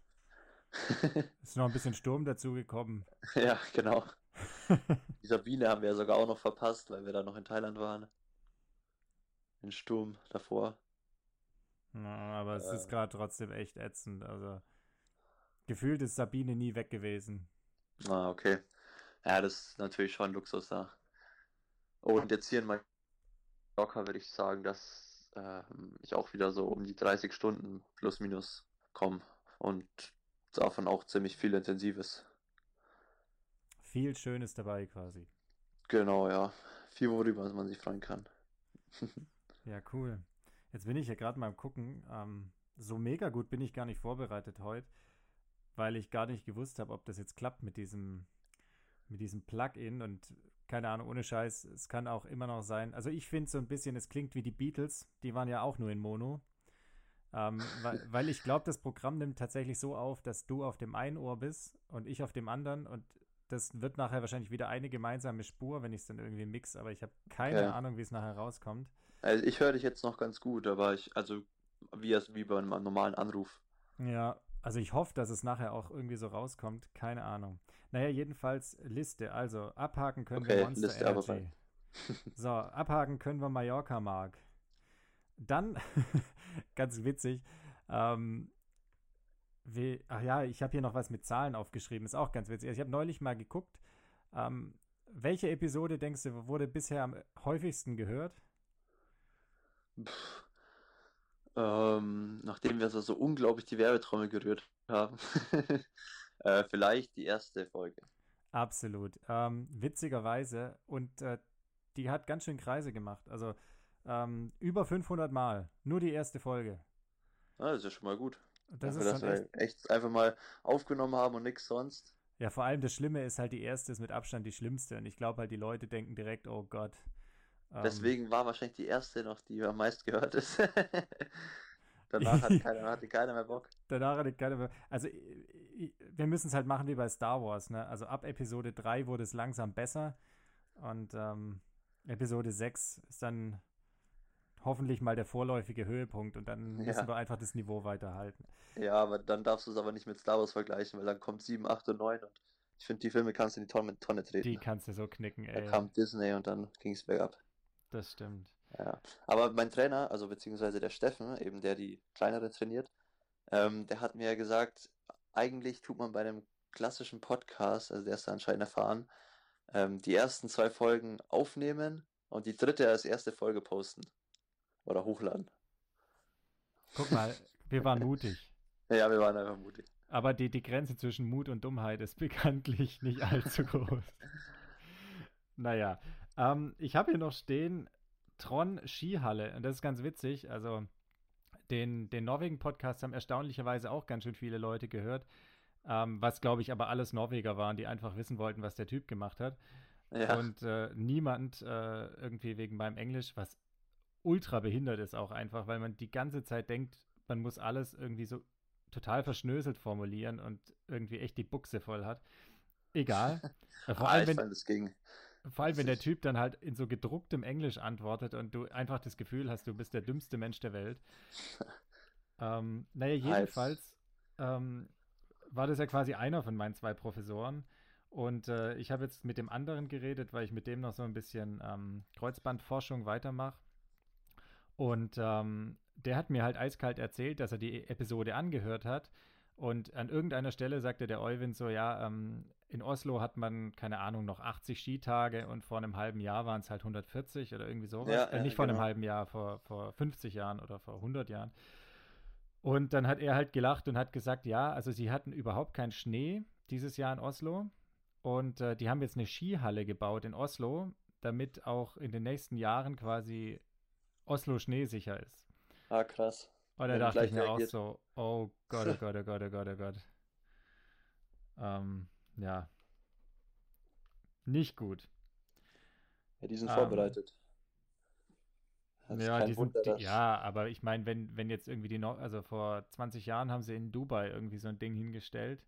Ist noch ein bisschen Sturm dazugekommen. ja, genau. Die Sabine haben wir ja sogar auch noch verpasst, weil wir da noch in Thailand waren. Den Sturm davor. Ja, aber es ist Äh. gerade trotzdem echt ätzend. Also gefühlt ist Sabine nie weg gewesen. Ah, okay. Ja, das ist natürlich schon Luxus da. Und jetzt hier in Mallorca würde ich sagen, dass ähm, ich auch wieder so um die 30 Stunden plus minus komme. Und davon auch ziemlich viel Intensives. Viel Schönes dabei quasi. Genau, ja. Viel, worüber man sich freuen kann. Ja, cool. Jetzt bin ich ja gerade mal am gucken. Ähm, so mega gut bin ich gar nicht vorbereitet heute, weil ich gar nicht gewusst habe, ob das jetzt klappt mit diesem, mit diesem Plugin und keine Ahnung, ohne Scheiß, es kann auch immer noch sein. Also ich finde so ein bisschen, es klingt wie die Beatles, die waren ja auch nur in Mono. Ähm, weil, weil ich glaube, das Programm nimmt tatsächlich so auf, dass du auf dem einen Ohr bist und ich auf dem anderen und das wird nachher wahrscheinlich wieder eine gemeinsame Spur, wenn ich es dann irgendwie mix, aber ich habe keine Okay. Ahnung, wie es nachher rauskommt. Also ich höre dich jetzt noch ganz gut, aber ich, also wie, wie bei einem normalen Anruf. Ja, also ich hoffe, dass es nachher auch irgendwie so rauskommt. Keine Ahnung. Naja, jedenfalls Liste. Also abhaken können wir Okay, Monster Liste aber Energy. So, abhaken können wir Mallorca Mark. Dann, ganz witzig, ähm, wie, ach ja, ich habe hier noch was mit Zahlen aufgeschrieben. Ist auch ganz witzig. Also ich habe neulich mal geguckt, ähm, welche Episode denkst du, wurde bisher am häufigsten gehört? Pff. Ähm, nachdem wir so, so unglaublich die Werbetrommel gerührt haben. äh, vielleicht die erste Folge. Absolut. Ähm, witzigerweise. Und äh, die hat ganz schön Kreise gemacht. Also ähm, über 500 Mal. Nur die erste Folge. Ah, das ist ja schon mal gut. Das Dafür, ist dass schon echt. wir echt einfach mal aufgenommen haben und nichts sonst. Ja, vor allem das Schlimme ist halt, die erste ist mit Abstand die schlimmste. Und ich glaube halt, die Leute denken direkt, oh Gott. Ähm, Deswegen war wahrscheinlich die erste noch, die am meisten gehört ist. Danach hat keiner, hatte keiner mehr Bock. Danach hatte ich keine mehr. Also, wir müssen es halt machen wie bei Star Wars, ne? Also, ab Episode 3 wurde es langsam besser. Und ähm, Episode 6 ist dann hoffentlich mal der vorläufige Höhepunkt. Und dann müssen Ja. wir einfach das Niveau weiterhalten. Ja, aber dann darfst du es aber nicht mit Star Wars vergleichen, weil dann kommt 7, 8 und 9 und ich finde, die Filme kannst du in die Tonne, Tonne treten. Die kannst du so knicken, Da ey. kam Disney und dann ging es bergab. Das stimmt. Ja. Aber mein Trainer, also beziehungsweise der Steffen, eben der die kleinere trainiert, ähm, der hat mir ja gesagt, eigentlich tut man bei einem klassischen Podcast, also der ist da anscheinend erfahren, ähm, die ersten zwei Folgen aufnehmen und die dritte als erste Folge posten. Oder hochladen. Guck mal, wir waren mutig. Ja, wir waren einfach mutig. Aber die, die Grenze zwischen Mut und Dummheit ist bekanntlich nicht allzu groß. naja, ähm, ich habe hier noch stehen Tron Skihalle. Und das ist ganz witzig. Also, den, den Norwegen-Podcast haben erstaunlicherweise auch ganz schön viele Leute gehört. Ähm, was, glaube ich, aber alles Norweger waren, die einfach wissen wollten, was der Typ gemacht hat. Ja, Und äh, niemand äh, irgendwie wegen meinem Englisch, was ultra behindert ist auch einfach, weil man die ganze Zeit denkt, man muss alles irgendwie so total verschnöselt formulieren und irgendwie echt die Buchse voll hat. Egal. Vor, ah, allem, wenn, vor allem, wenn der Typ dann halt in so gedrucktem Englisch antwortet und du einfach das Gefühl hast, du bist der dümmste Mensch der Welt. ähm, naja, jedenfalls ähm, war das ja quasi einer von meinen zwei Professoren. Und äh, ich habe jetzt mit dem anderen geredet, weil ich mit dem noch so ein bisschen ähm, Kreuzbandforschung weitermache. Und ähm, der hat mir halt eiskalt erzählt, dass er die Episode angehört hat. Und an irgendeiner Stelle sagte der Euwin so, ja, ähm, in Oslo hat man, keine Ahnung, noch 80 Skitage und vor einem halben Jahr waren es halt 140 oder irgendwie sowas. Ja, äh, ja, nicht vor einem genau. halben Jahr, vor, vor 50 Jahren oder vor 100 Jahren. Und dann hat er halt gelacht und hat gesagt, ja, also sie hatten überhaupt keinen Schnee dieses Jahr in Oslo. Und äh, die haben jetzt eine Skihalle gebaut in Oslo, damit auch in den nächsten Jahren quasi Oslo schneesicher ist. Ah, krass. Und da dachte ich mir auch so, oh Gott, oh Gott, oh Gott, oh Gott, oh Gott. Ähm, ja. Nicht gut. Ja, die sind Ähm, vorbereitet. Das ja, die sind, Wunder, die, ja, aber ich meine, wenn, wenn jetzt irgendwie die, Nor also vor 20 Jahren haben sie in Dubai irgendwie so ein Ding hingestellt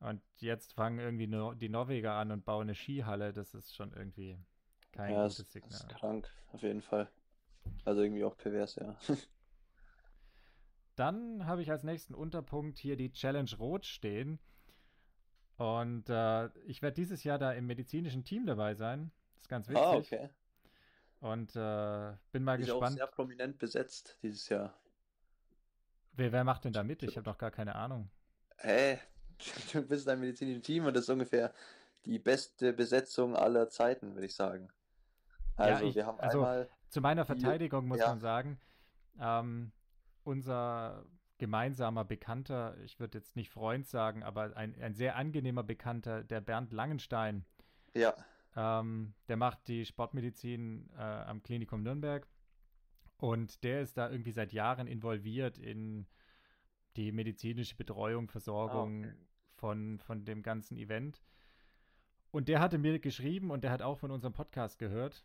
und jetzt fangen irgendwie nur die Norweger an und bauen eine Skihalle, das ist schon irgendwie kein ja, gutes das, das ist Signal. krank, auf jeden Fall. Also irgendwie auch pervers, ja. dann habe ich als nächsten Unterpunkt hier die Challenge Rot stehen. Und äh, ich werde dieses Jahr da im medizinischen Team dabei sein. Das ist ganz witzig. Ah, okay. Und äh, bin mal Ist auch gespannt. sehr prominent besetzt dieses Jahr. Wer, wer macht denn da mit? Ich habe doch gar keine Ahnung. Hä? Du bist in einem medizinischen Team und das ist ungefähr die beste Besetzung aller Zeiten, würde ich sagen. Also, ich- wir haben also, einmal. Zu meiner Verteidigung muss ja. man sagen, ähm, unser gemeinsamer Bekannter, ich würde jetzt nicht Freund sagen, aber ein, ein sehr angenehmer Bekannter, der Bernd Langenstein, Ja, ähm, der macht die Sportmedizin äh, am Klinikum Nürnberg und der ist da irgendwie seit Jahren involviert in die medizinische Betreuung, Versorgung Ah, okay. von, von dem ganzen Event. Und der hatte mir geschrieben und der hat auch von unserem Podcast gehört.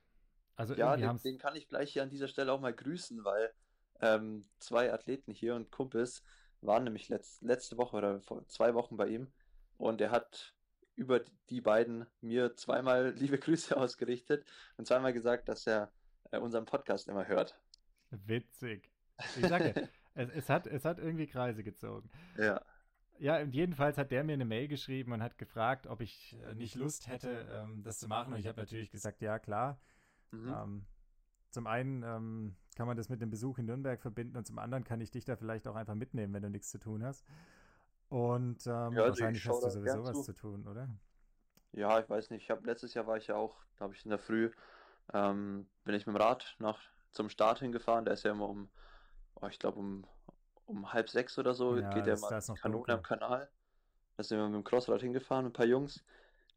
Also ja den, den kann ich gleich hier an dieser Stelle auch mal grüßen, weil ähm, zwei Athleten hier und Kumpels waren nämlich letzt, letzte Woche oder vor zwei Wochen bei ihm und er hat über die beiden mir zweimal liebe Grüße ausgerichtet und zweimal gesagt, dass er äh, unseren Podcast immer hört. Witzig. Ich sage, es, es, hat, es hat irgendwie Kreise gezogen. Ja. Ja, und jedenfalls hat der mir eine Mail geschrieben und hat gefragt, ob ich äh, nicht Lust hätte, ähm, das zu machen. Und ich habe natürlich gesagt, ja, klar. Mhm. Ähm, zum einen ähm, kann man das mit dem Besuch in Nürnberg verbinden und zum anderen kann ich dich da vielleicht auch einfach mitnehmen, wenn du nichts zu tun hast. Und ähm, Ja, also ich wahrscheinlich hast du sowieso was zu. zu tun, oder? Ja, ich weiß nicht. Ich habe letztes Jahr war ich ja auch, da habe ich in der Früh, ähm, bin ich mit dem Rad nach zum Start hingefahren. Der ist ja immer um, oh, ich glaube um, um halb sechs oder so, Ja, geht der mal da ist noch Kanone dunkel. am Kanal. Da sind wir mit dem Crossrad hingefahren, ein paar Jungs.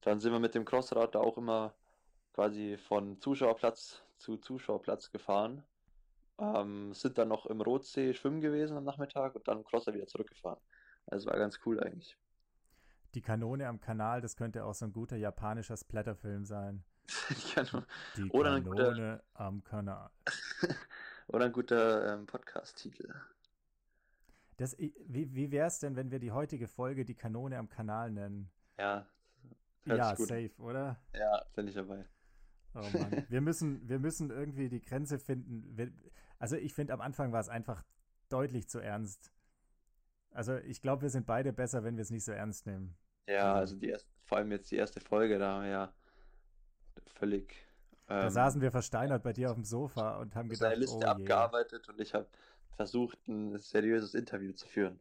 Dann sind wir mit dem Crossrad da auch immer quasi von Zuschauerplatz zu Zuschauerplatz gefahren. Ähm, sind dann noch im Rotsee schwimmen gewesen am Nachmittag und dann im Crossrad wieder zurückgefahren. Also war ganz cool eigentlich. Die Kanone am Kanal, das könnte auch so ein guter japanischer Splatterfilm sein. Die Kano- Die Oder ein guter- Kanone am Kanal. Oder ein guter ähm, Podcast-Titel. Das, wie wie wäre es denn, wenn wir die heutige Folge die Kanone am Kanal nennen? Ja, ja, safe, oder? ja, bin ich dabei. Oh Mann. wir, müssen, wir müssen irgendwie die Grenze finden. Also ich finde, am Anfang war es einfach deutlich zu ernst. Also ich glaube, wir sind beide besser, wenn wir es nicht so ernst nehmen. Ja, Also- also die erste, vor allem jetzt die erste Folge, da haben wir ja völlig Da ähm, saßen wir versteinert bei dir auf dem Sofa und haben gedacht, Liste oh je. abgearbeitet und ich habe versucht, ein seriöses Interview zu führen.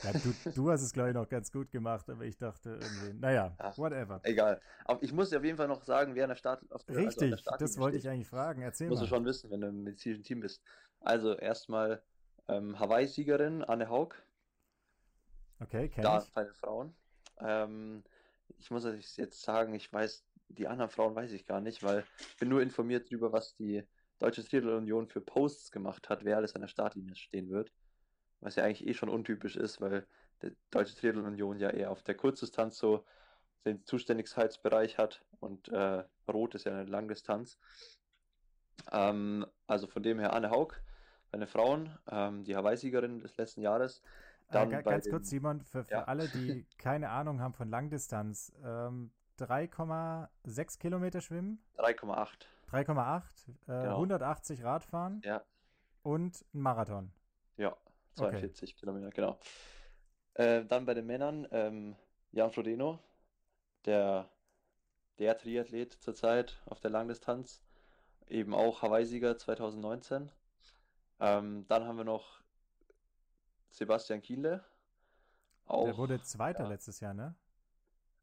Ja, du, du hast es, glaube ich, noch ganz gut gemacht, aber ich dachte irgendwie, naja, Ach, whatever. Egal. Aber ich muss auf jeden Fall noch sagen, wer an der Start auf der, also der Richtig, Startlinie das wollte ich steht. eigentlich fragen. Erzähl Musst du mal. schon wissen, wenn du im medizinischen Team bist. Also erstmal ähm, Hawaii-Siegerin Anne Haug, Okay, kenn da ich. den Frauen. Ähm, ich muss euch jetzt sagen, ich weiß, die anderen Frauen weiß ich gar nicht, weil ich bin nur informiert darüber, was die Deutsche Triathlon Union für Posts gemacht hat, wer alles an der Startlinie stehen wird. Was ja eigentlich eh schon untypisch ist, weil die Deutsche Triathlon Union ja eher auf der Kurzdistanz so den Zuständigkeitsbereich hat und äh, Rot ist ja eine Langdistanz. Ähm, also von dem her Anne Haug bei den Frauen, ähm, die Hawaii-Siegerin des letzten Jahres. Äh, Dann bei ganz den- kurz, Simon, für, für Ja. alle, die keine Ahnung haben von Langdistanz, ähm, 3,6 Kilometer schwimmen, 3,8. 3,8, äh, Genau. 180 Radfahren Ja. und ein Marathon. Ja, 42 Kilometer, genau. Äh, dann bei den Männern ähm, Jan Frodeno, der, der Triathlet zurzeit auf der Langdistanz, eben auch Hawaii-Sieger 2019. Ähm, dann haben wir noch Sebastian Kienle, auch Der wurde Zweiter ja. letztes Jahr, ne?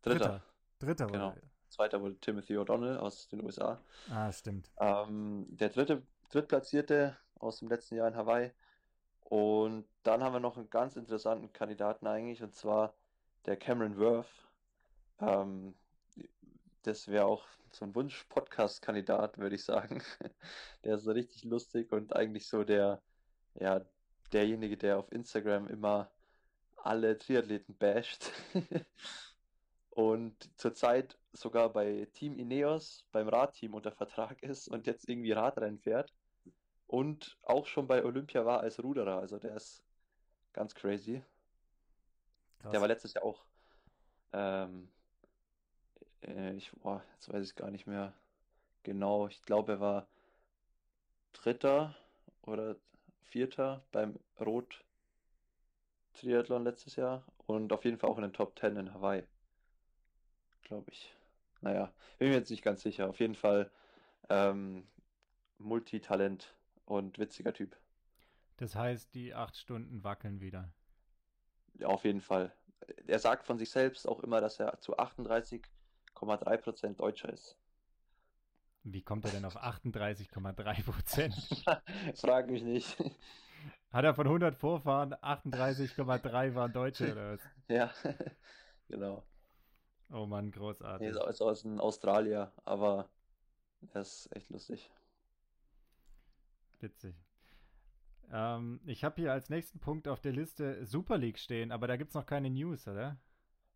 Dritter. Dritter Genau. wurde. Zweiter wurde Timothy O'Donnell aus den USA. Ah, stimmt. Ähm, der dritte, drittplatzierte aus dem letzten Jahr in Hawaii. Und dann haben wir noch einen ganz interessanten Kandidaten eigentlich, und zwar der Cameron Worth. Ähm, das wäre auch so ein Wunsch-Podcast-Kandidat, würde ich sagen. Der ist so richtig lustig und eigentlich so der, ja, derjenige, der auf Instagram immer alle Triathleten basht. Und zurzeit sogar bei Team Ineos, beim Radteam unter Vertrag ist und jetzt irgendwie Radrennen fährt. Und auch schon bei Olympia war als Ruderer. Also der ist ganz crazy. Krass. Der war letztes Jahr auch. Ähm, äh, ich, boah, jetzt weiß ich gar nicht mehr genau. Ich glaube, er war Dritter oder Vierter beim Rot Triathlon letztes Jahr und auf jeden Fall auch in den Top 10 in Hawaii. Glaube ich. Naja, bin mir jetzt nicht ganz sicher. Auf jeden Fall ähm, Multitalent und witziger Typ. Das heißt, die acht Stunden wackeln wieder. Ja, auf jeden Fall. Er sagt von sich selbst auch immer, dass er zu 38,3% Deutscher ist. Wie kommt er denn auf 38,3 Prozent? Frag mich nicht. Hat er von 100 Vorfahren 38,3 waren Deutsche oder was? Ja, genau. Oh Mann, Nee, großartig. ist aus, aus einem Australier, aber er ist echt lustig. Witzig. Ähm, ich habe hier als nächsten Punkt auf der Liste Super League stehen, aber da gibt es noch keine News, oder?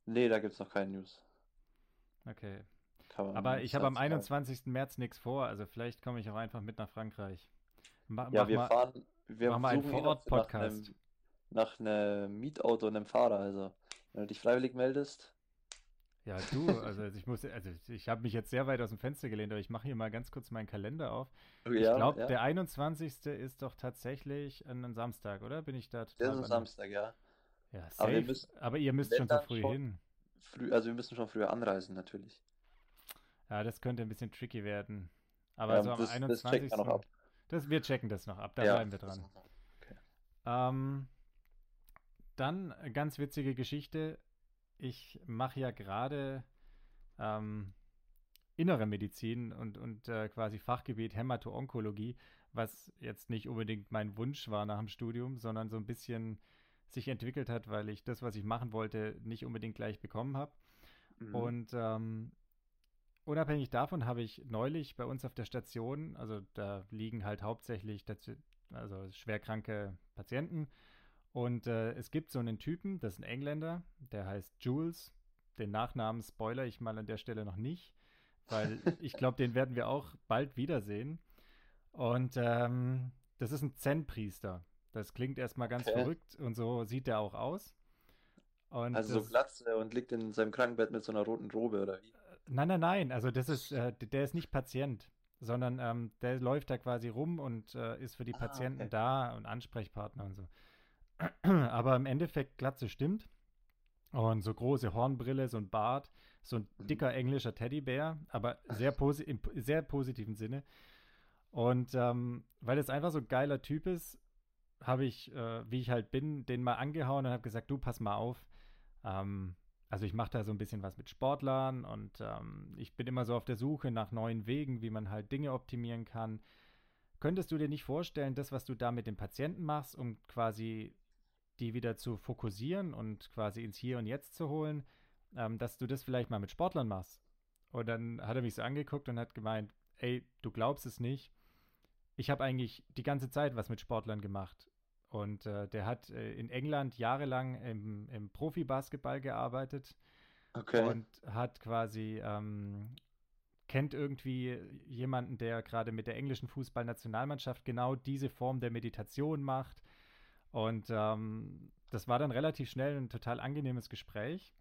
Nee, da gibt's noch keine News. Okay. Aber ich habe am dazu sagen. 21. März nichts vor, also vielleicht komme ich auch einfach mit nach Frankreich. Ma Ja, wir mal, fahren, wir mach mal einen Vor-Ort-Podcast. Nach einem Mietauto und einem Fahrer. Also, wenn du dich freiwillig meldest, Ja, du, also ich muss, also ich habe mich jetzt sehr weit aus dem Fenster gelehnt, aber ich mache hier mal ganz kurz meinen Kalender auf. Ich ja, glaube, ja, der 21. ist doch tatsächlich ein, ein Samstag, oder? Bin ich da der ist total an- Samstag, ja. Ja, Aber safe. müssen- aber ihr müsst schon so früh schon. hin. Früh, also wir müssen schon früher anreisen, natürlich. Ja, das könnte ein bisschen tricky werden. Aber Ja, so am das, das 21. checken wir. Das, wir checken das noch ab, da Ja, bleiben wir das dran. noch. Ähm, dann ganz witzige Geschichte. Ich mache ja gerade ähm, innere Medizin und, und äh, quasi Fachgebiet Hämato-Onkologie, was jetzt nicht unbedingt mein Wunsch war nach dem Studium, sondern so ein bisschen sich entwickelt hat, weil ich das, was ich machen wollte, nicht unbedingt gleich bekommen habe. Mhm. Und ähm, unabhängig davon habe ich neulich bei uns auf der Station, also da liegen halt hauptsächlich dazu, also schwerkranke Patienten. Und äh, es gibt so einen Typen, das ist ein Engländer, der heißt Jules. Den Nachnamen spoiler ich mal an der Stelle noch nicht, weil ich glaube, den werden wir auch bald wiedersehen. Und ähm, das ist ein Zen-Priester. Das klingt erstmal ganz Okay. verrückt und so sieht er auch aus. Und Also so das- Glatze und liegt in seinem Krankenbett mit so einer roten Robe oder wie? Nein, nein, nein. Also das ist, äh, der ist nicht Patient, sondern ähm, der läuft da quasi rum und äh, ist für die Ah, Patienten okay. da und Ansprechpartner und so. Aber im Endeffekt Glatze stimmt. Und so große Hornbrille, so ein Bart, so ein Mhm. dicker englischer Teddybär, aber sehr posi im sehr positiven Sinne. Und ähm, weil es einfach so ein geiler Typ ist, habe ich, äh, wie ich halt bin, den mal angehauen und habe gesagt, du pass mal auf. Ähm, also ich mache da so ein bisschen was mit Sportlern und ähm, ich bin immer so auf der Suche nach neuen Wegen, wie man halt Dinge optimieren kann. Könntest du dir nicht vorstellen, das, was du da mit dem Patienten machst, um quasi die wieder zu fokussieren und quasi ins Hier und Jetzt zu holen, ähm, dass du das vielleicht mal mit Sportlern machst? Und dann hat er mich so angeguckt und hat gemeint, ey, du glaubst es nicht. Ich habe eigentlich die ganze Zeit was mit Sportlern gemacht. Und äh, der hat äh, in England jahrelang im, im Profibasketball gearbeitet Okay. und hat quasi, ähm, kennt irgendwie jemanden, der gerade mit der englischen Fußballnationalmannschaft genau diese Form der Meditation macht. Und ähm, das war dann relativ schnell ein total angenehmes Gespräch.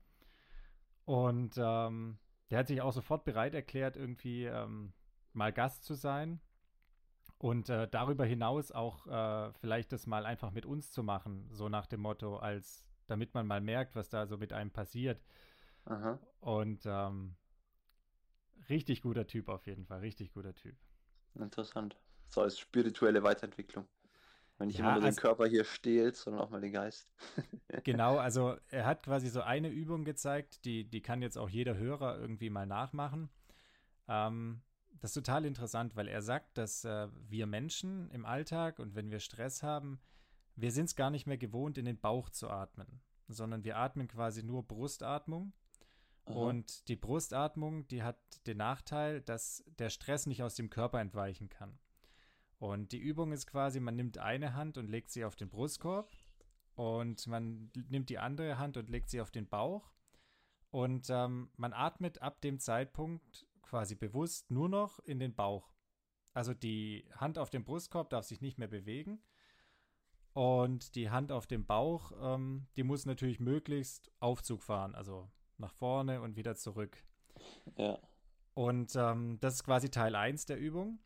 Und ähm, der hat sich auch sofort bereit erklärt, irgendwie ähm, mal Gast zu sein. Und äh, darüber hinaus auch äh, vielleicht das mal einfach mit uns zu machen, so nach dem Motto, als damit man mal merkt, was da so mit einem passiert. Aha. Und ähm, richtig guter Typ auf jeden Fall, richtig guter Typ. Interessant. So als spirituelle Weiterentwicklung. Wenn nicht Ja, immer nur den also- Körper hier stehlt, sondern auch mal den Geist. Genau, also er hat quasi so eine Übung gezeigt, die, die kann jetzt auch jeder Hörer irgendwie mal nachmachen. Ähm, das ist total interessant, weil er sagt, dass äh, wir Menschen im Alltag und wenn wir Stress haben, wir sind es gar nicht mehr gewohnt, in den Bauch zu atmen, sondern wir atmen quasi nur Brustatmung. Aha. Und die Brustatmung, die hat den Nachteil, dass der Stress nicht aus dem Körper entweichen kann. Und die Übung ist quasi, man nimmt eine Hand und legt sie auf den Brustkorb und man nimmt die andere Hand und legt sie auf den Bauch und ähm, man atmet ab dem Zeitpunkt quasi bewusst nur noch in den Bauch. Also die Hand auf dem Brustkorb darf sich nicht mehr bewegen und die Hand auf dem Bauch, ähm, die muss natürlich möglichst Aufzug fahren, also nach vorne und wieder zurück. Ja. Und ähm, das ist quasi Teil 1 der Übung.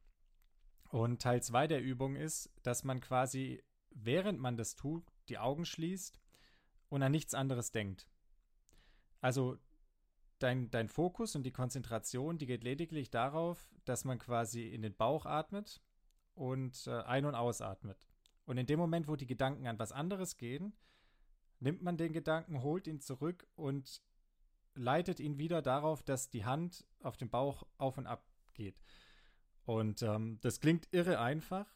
Und Teil 2 der Übung ist, dass man quasi während man das tut, die Augen schließt und an nichts anderes denkt. Also dein, dein Fokus und die Konzentration, die geht lediglich darauf, dass man quasi in den Bauch atmet und äh, ein- und ausatmet. Und in dem Moment, wo die Gedanken an was anderes gehen, nimmt man den Gedanken, holt ihn zurück und leitet ihn wieder darauf, dass die Hand auf dem Bauch auf und ab geht. Und ähm, das klingt irre einfach,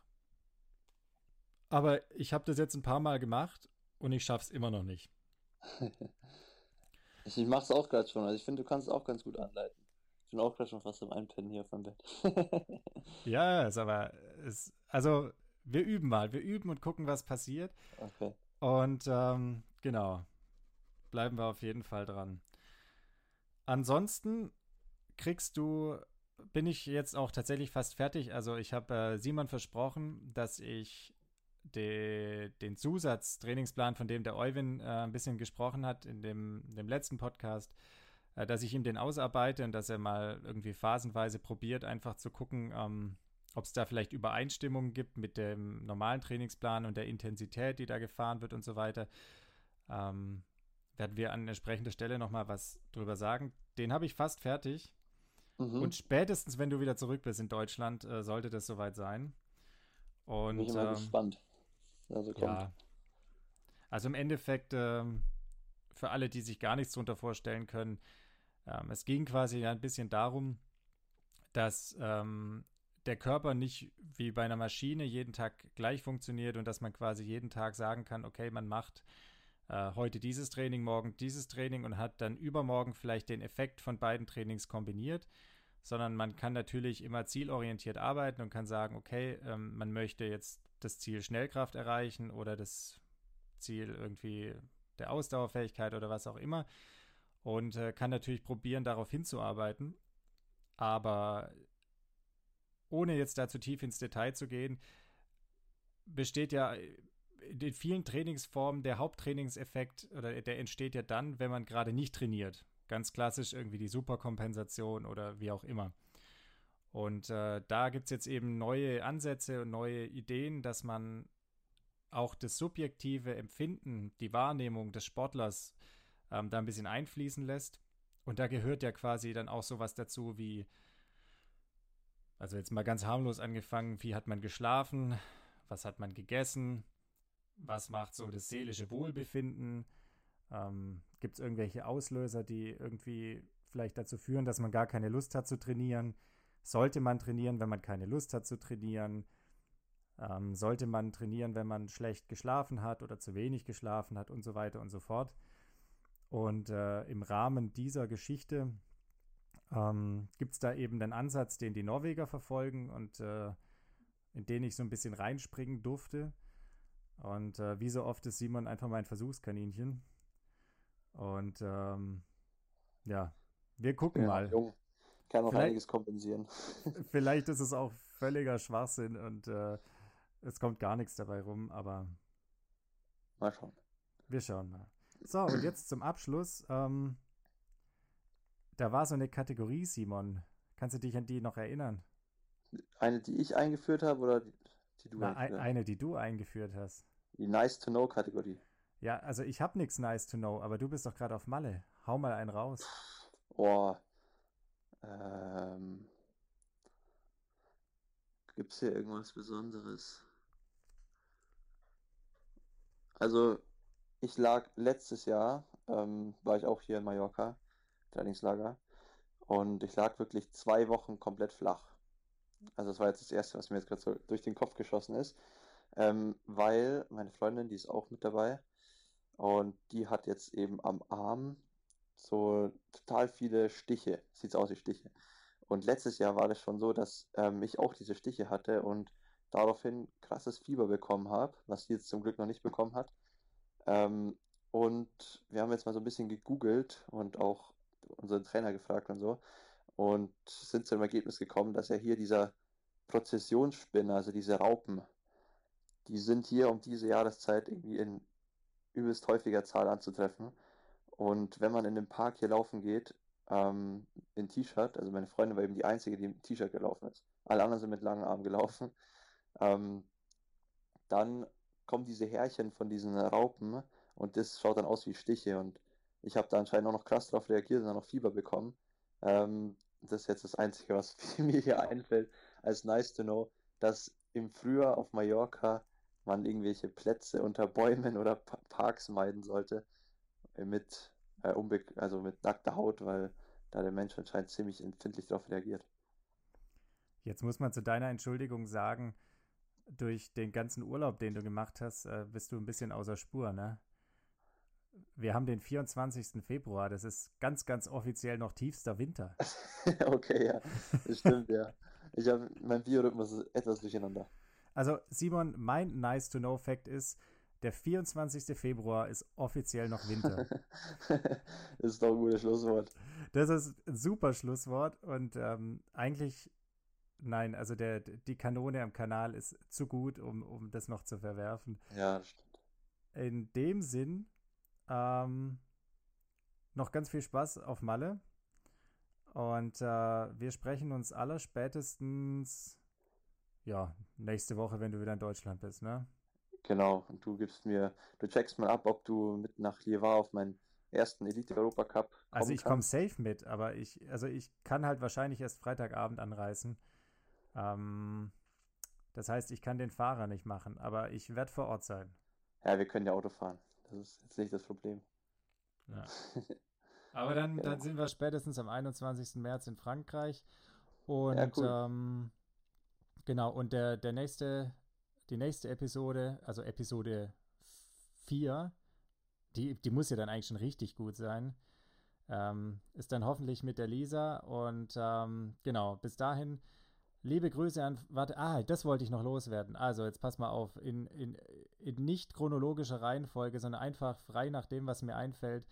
aber ich habe das jetzt ein paar Mal gemacht und ich schaffe es immer noch nicht. ich ich mache es auch gerade schon. Also ich finde, du kannst es auch ganz gut anleiten. Ich bin auch gerade schon fast am Einpennen hier auf meinem Bett. ja, ist aber, ist, also wir üben mal. Wir üben und gucken, was passiert. Okay. Und ähm, genau, bleiben wir auf jeden Fall dran. Ansonsten kriegst du, bin ich jetzt auch tatsächlich fast fertig. Also ich habe äh, Simon versprochen, dass ich de, den Zusatztrainingsplan, von dem der Euwin äh, ein bisschen gesprochen hat in dem, dem letzten Podcast, äh, dass ich ihm den ausarbeite und dass er mal irgendwie phasenweise probiert, einfach zu gucken, ähm, ob es da vielleicht Übereinstimmungen gibt mit dem normalen Trainingsplan und der Intensität, die da gefahren wird und so weiter. Ähm, werden wir an entsprechender Stelle nochmal was drüber sagen. Den habe ich fast fertig. Mhm. Und spätestens, wenn du wieder zurück bist in Deutschland, äh, sollte das soweit sein. Und, Bin ich mal ähm, gespannt. Also, kommt. Ja. also im Endeffekt, ähm, für alle, die sich gar nichts darunter vorstellen können, ähm, es ging quasi ein bisschen darum, dass ähm, der Körper nicht wie bei einer Maschine jeden Tag gleich funktioniert und dass man quasi jeden Tag sagen kann, okay, man macht äh, heute dieses Training, morgen dieses Training und hat dann übermorgen vielleicht den Effekt von beiden Trainings kombiniert, sondern man kann natürlich immer zielorientiert arbeiten und kann sagen, okay, ähm, man möchte jetzt das Ziel Schnellkraft erreichen oder das Ziel irgendwie der Ausdauerfähigkeit oder was auch immer und äh, kann natürlich probieren, darauf hinzuarbeiten. Aber ohne jetzt da zu tief ins Detail zu gehen, besteht ja in vielen Trainingsformen der Haupttrainingseffekt oder der entsteht ja dann, wenn man gerade nicht trainiert. Ganz klassisch irgendwie die Superkompensation oder wie auch immer. Und äh, da gibt es jetzt eben neue Ansätze und neue Ideen, dass man auch das subjektive Empfinden, die Wahrnehmung des Sportlers ähm, da ein bisschen einfließen lässt. Und da gehört ja quasi dann auch sowas dazu wie also jetzt mal ganz harmlos angefangen, wie hat man geschlafen, was hat man gegessen, was macht so das seelische Wohlbefinden, ähm, gibt es irgendwelche Auslöser, die irgendwie vielleicht dazu führen, dass man gar keine Lust hat zu trainieren. Sollte man trainieren, wenn man keine Lust hat zu trainieren? Ähm, sollte man trainieren, wenn man schlecht geschlafen hat oder zu wenig geschlafen hat und so weiter und so fort. Und äh, im Rahmen dieser Geschichte ähm, gibt es da eben den Ansatz, den die Norweger verfolgen und äh, in den ich so ein bisschen reinspringen durfte. Und äh, wie so oft ist Simon einfach mein Versuchskaninchen. Und ähm, ja, wir gucken ja, mal. Jung. Kann noch einiges kompensieren. vielleicht ist es auch völliger Schwachsinn und äh, es kommt gar nichts dabei rum, aber mal schauen. Wir schauen mal. So, und jetzt zum Abschluss. Ähm, da war so eine Kategorie, Simon. Kannst du dich an die noch erinnern? Eine, die ich eingeführt habe oder die, die du Na, eingeführt hast? Eine, die du eingeführt hast. Die Nice-to-Know-Kategorie. Ja, also ich habe nichts Nice-to-Know, aber du bist doch gerade auf Malle. Hau mal einen raus. Boah. Ähm. Gibt es hier irgendwas Besonderes? Also, ich lag letztes Jahr, ähm, war ich auch hier in Mallorca Trainingslager. Und ich lag wirklich zwei Wochen komplett flach. Also das war jetzt das Erste, was mir jetzt gerade so durch den Kopf geschossen ist. Ähm, weil meine Freundin, die ist auch mit dabei. Und die hat jetzt eben am Arm so total viele Stiche. Sieht aus wie Stiche. Und letztes Jahr war das schon so, dass ähm, ich auch diese Stiche hatte und daraufhin krasses Fieber bekommen habe, was sie jetzt zum Glück noch nicht bekommen hat. Ähm, und wir haben jetzt mal so ein bisschen gegoogelt und auch unseren Trainer gefragt und so. Und sind zu dem Ergebnis gekommen, dass ja hier dieser Prozessionsspinner, also diese Raupen, die sind hier um diese Jahreszeit irgendwie in übelst häufiger Zahl anzutreffen. Und wenn man in den Park hier laufen geht, ähm, in T-Shirt, also meine Freundin war eben die einzige, die im T-Shirt gelaufen ist. Alle anderen sind mit langen Armen gelaufen. Ähm, dann kommen diese Härchen von diesen Raupen und das schaut dann aus wie Stiche und ich habe da anscheinend auch noch krass drauf reagiert und dann noch Fieber bekommen. Ähm, das ist jetzt das Einzige, was mir hier einfällt, als nice to know, dass im Frühjahr auf Mallorca man irgendwelche Plätze unter Bäumen oder Parks meiden sollte äh, mit, äh, also mit nackter Haut, weil da der Mensch anscheinend ziemlich empfindlich darauf reagiert. Jetzt muss man zu deiner Entschuldigung sagen, durch den ganzen Urlaub, den du gemacht hast, äh, bist du ein bisschen außer Spur, ne? Wir haben den 24. Februar, das ist ganz, ganz offiziell noch tiefster Winter. okay, ja, das stimmt, ja. Ich habe mein Biorhythmus ist etwas durcheinander. Also, Simon, mein nice to know Fact ist, der 24. Februar ist offiziell noch Winter. das ist doch ein gutes Schlusswort. Das ist ein super Schlusswort und ähm, eigentlich, nein, also der, die Kanone am Kanal ist zu gut, um, um das noch zu verwerfen. Ja, das stimmt. In dem Sinn, ähm, noch ganz viel Spaß auf Malle. Und äh, wir sprechen uns aller spätestens, ja, nächste Woche, wenn du wieder in Deutschland bist, ne? Genau, und du gibst mir, du checkst mal ab, ob du mit nach Lievar auf meinen ersten Elite-Europa-Cup Also ich komme safe mit, aber ich, also ich kann halt wahrscheinlich erst Freitagabend anreisen. Ähm, das heißt, ich kann den Fahrer nicht machen, aber ich werde vor Ort sein. Ja, wir können ja Auto fahren. Das ist jetzt nicht das Problem. Ja. Aber dann, ja. dann sind wir spätestens am 21. März in Frankreich. Und ja, cool. ähm, genau, und der, der nächste, die nächste Episode, also Episode 4, die, die muss ja dann eigentlich schon richtig gut sein. Ähm, ist dann hoffentlich mit der Lisa. Und ähm, genau, bis dahin Liebe Grüße an, warte, ah, das wollte ich noch loswerden. Also, jetzt pass mal auf, in, in, in nicht chronologischer Reihenfolge, sondern einfach frei nach dem, was mir einfällt.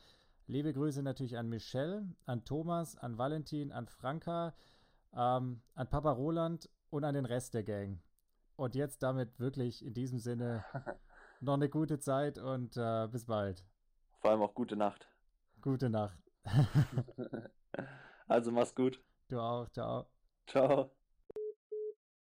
Liebe Grüße natürlich an Michelle, an Thomas, an Valentin, an Franka, ähm, an Papa Roland und an den Rest der Gang. Und jetzt damit wirklich in diesem Sinne noch eine gute Zeit und äh, bis bald. Vor allem auch gute Nacht. Gute Nacht. also mach's gut. Du auch, ciao. Ciao.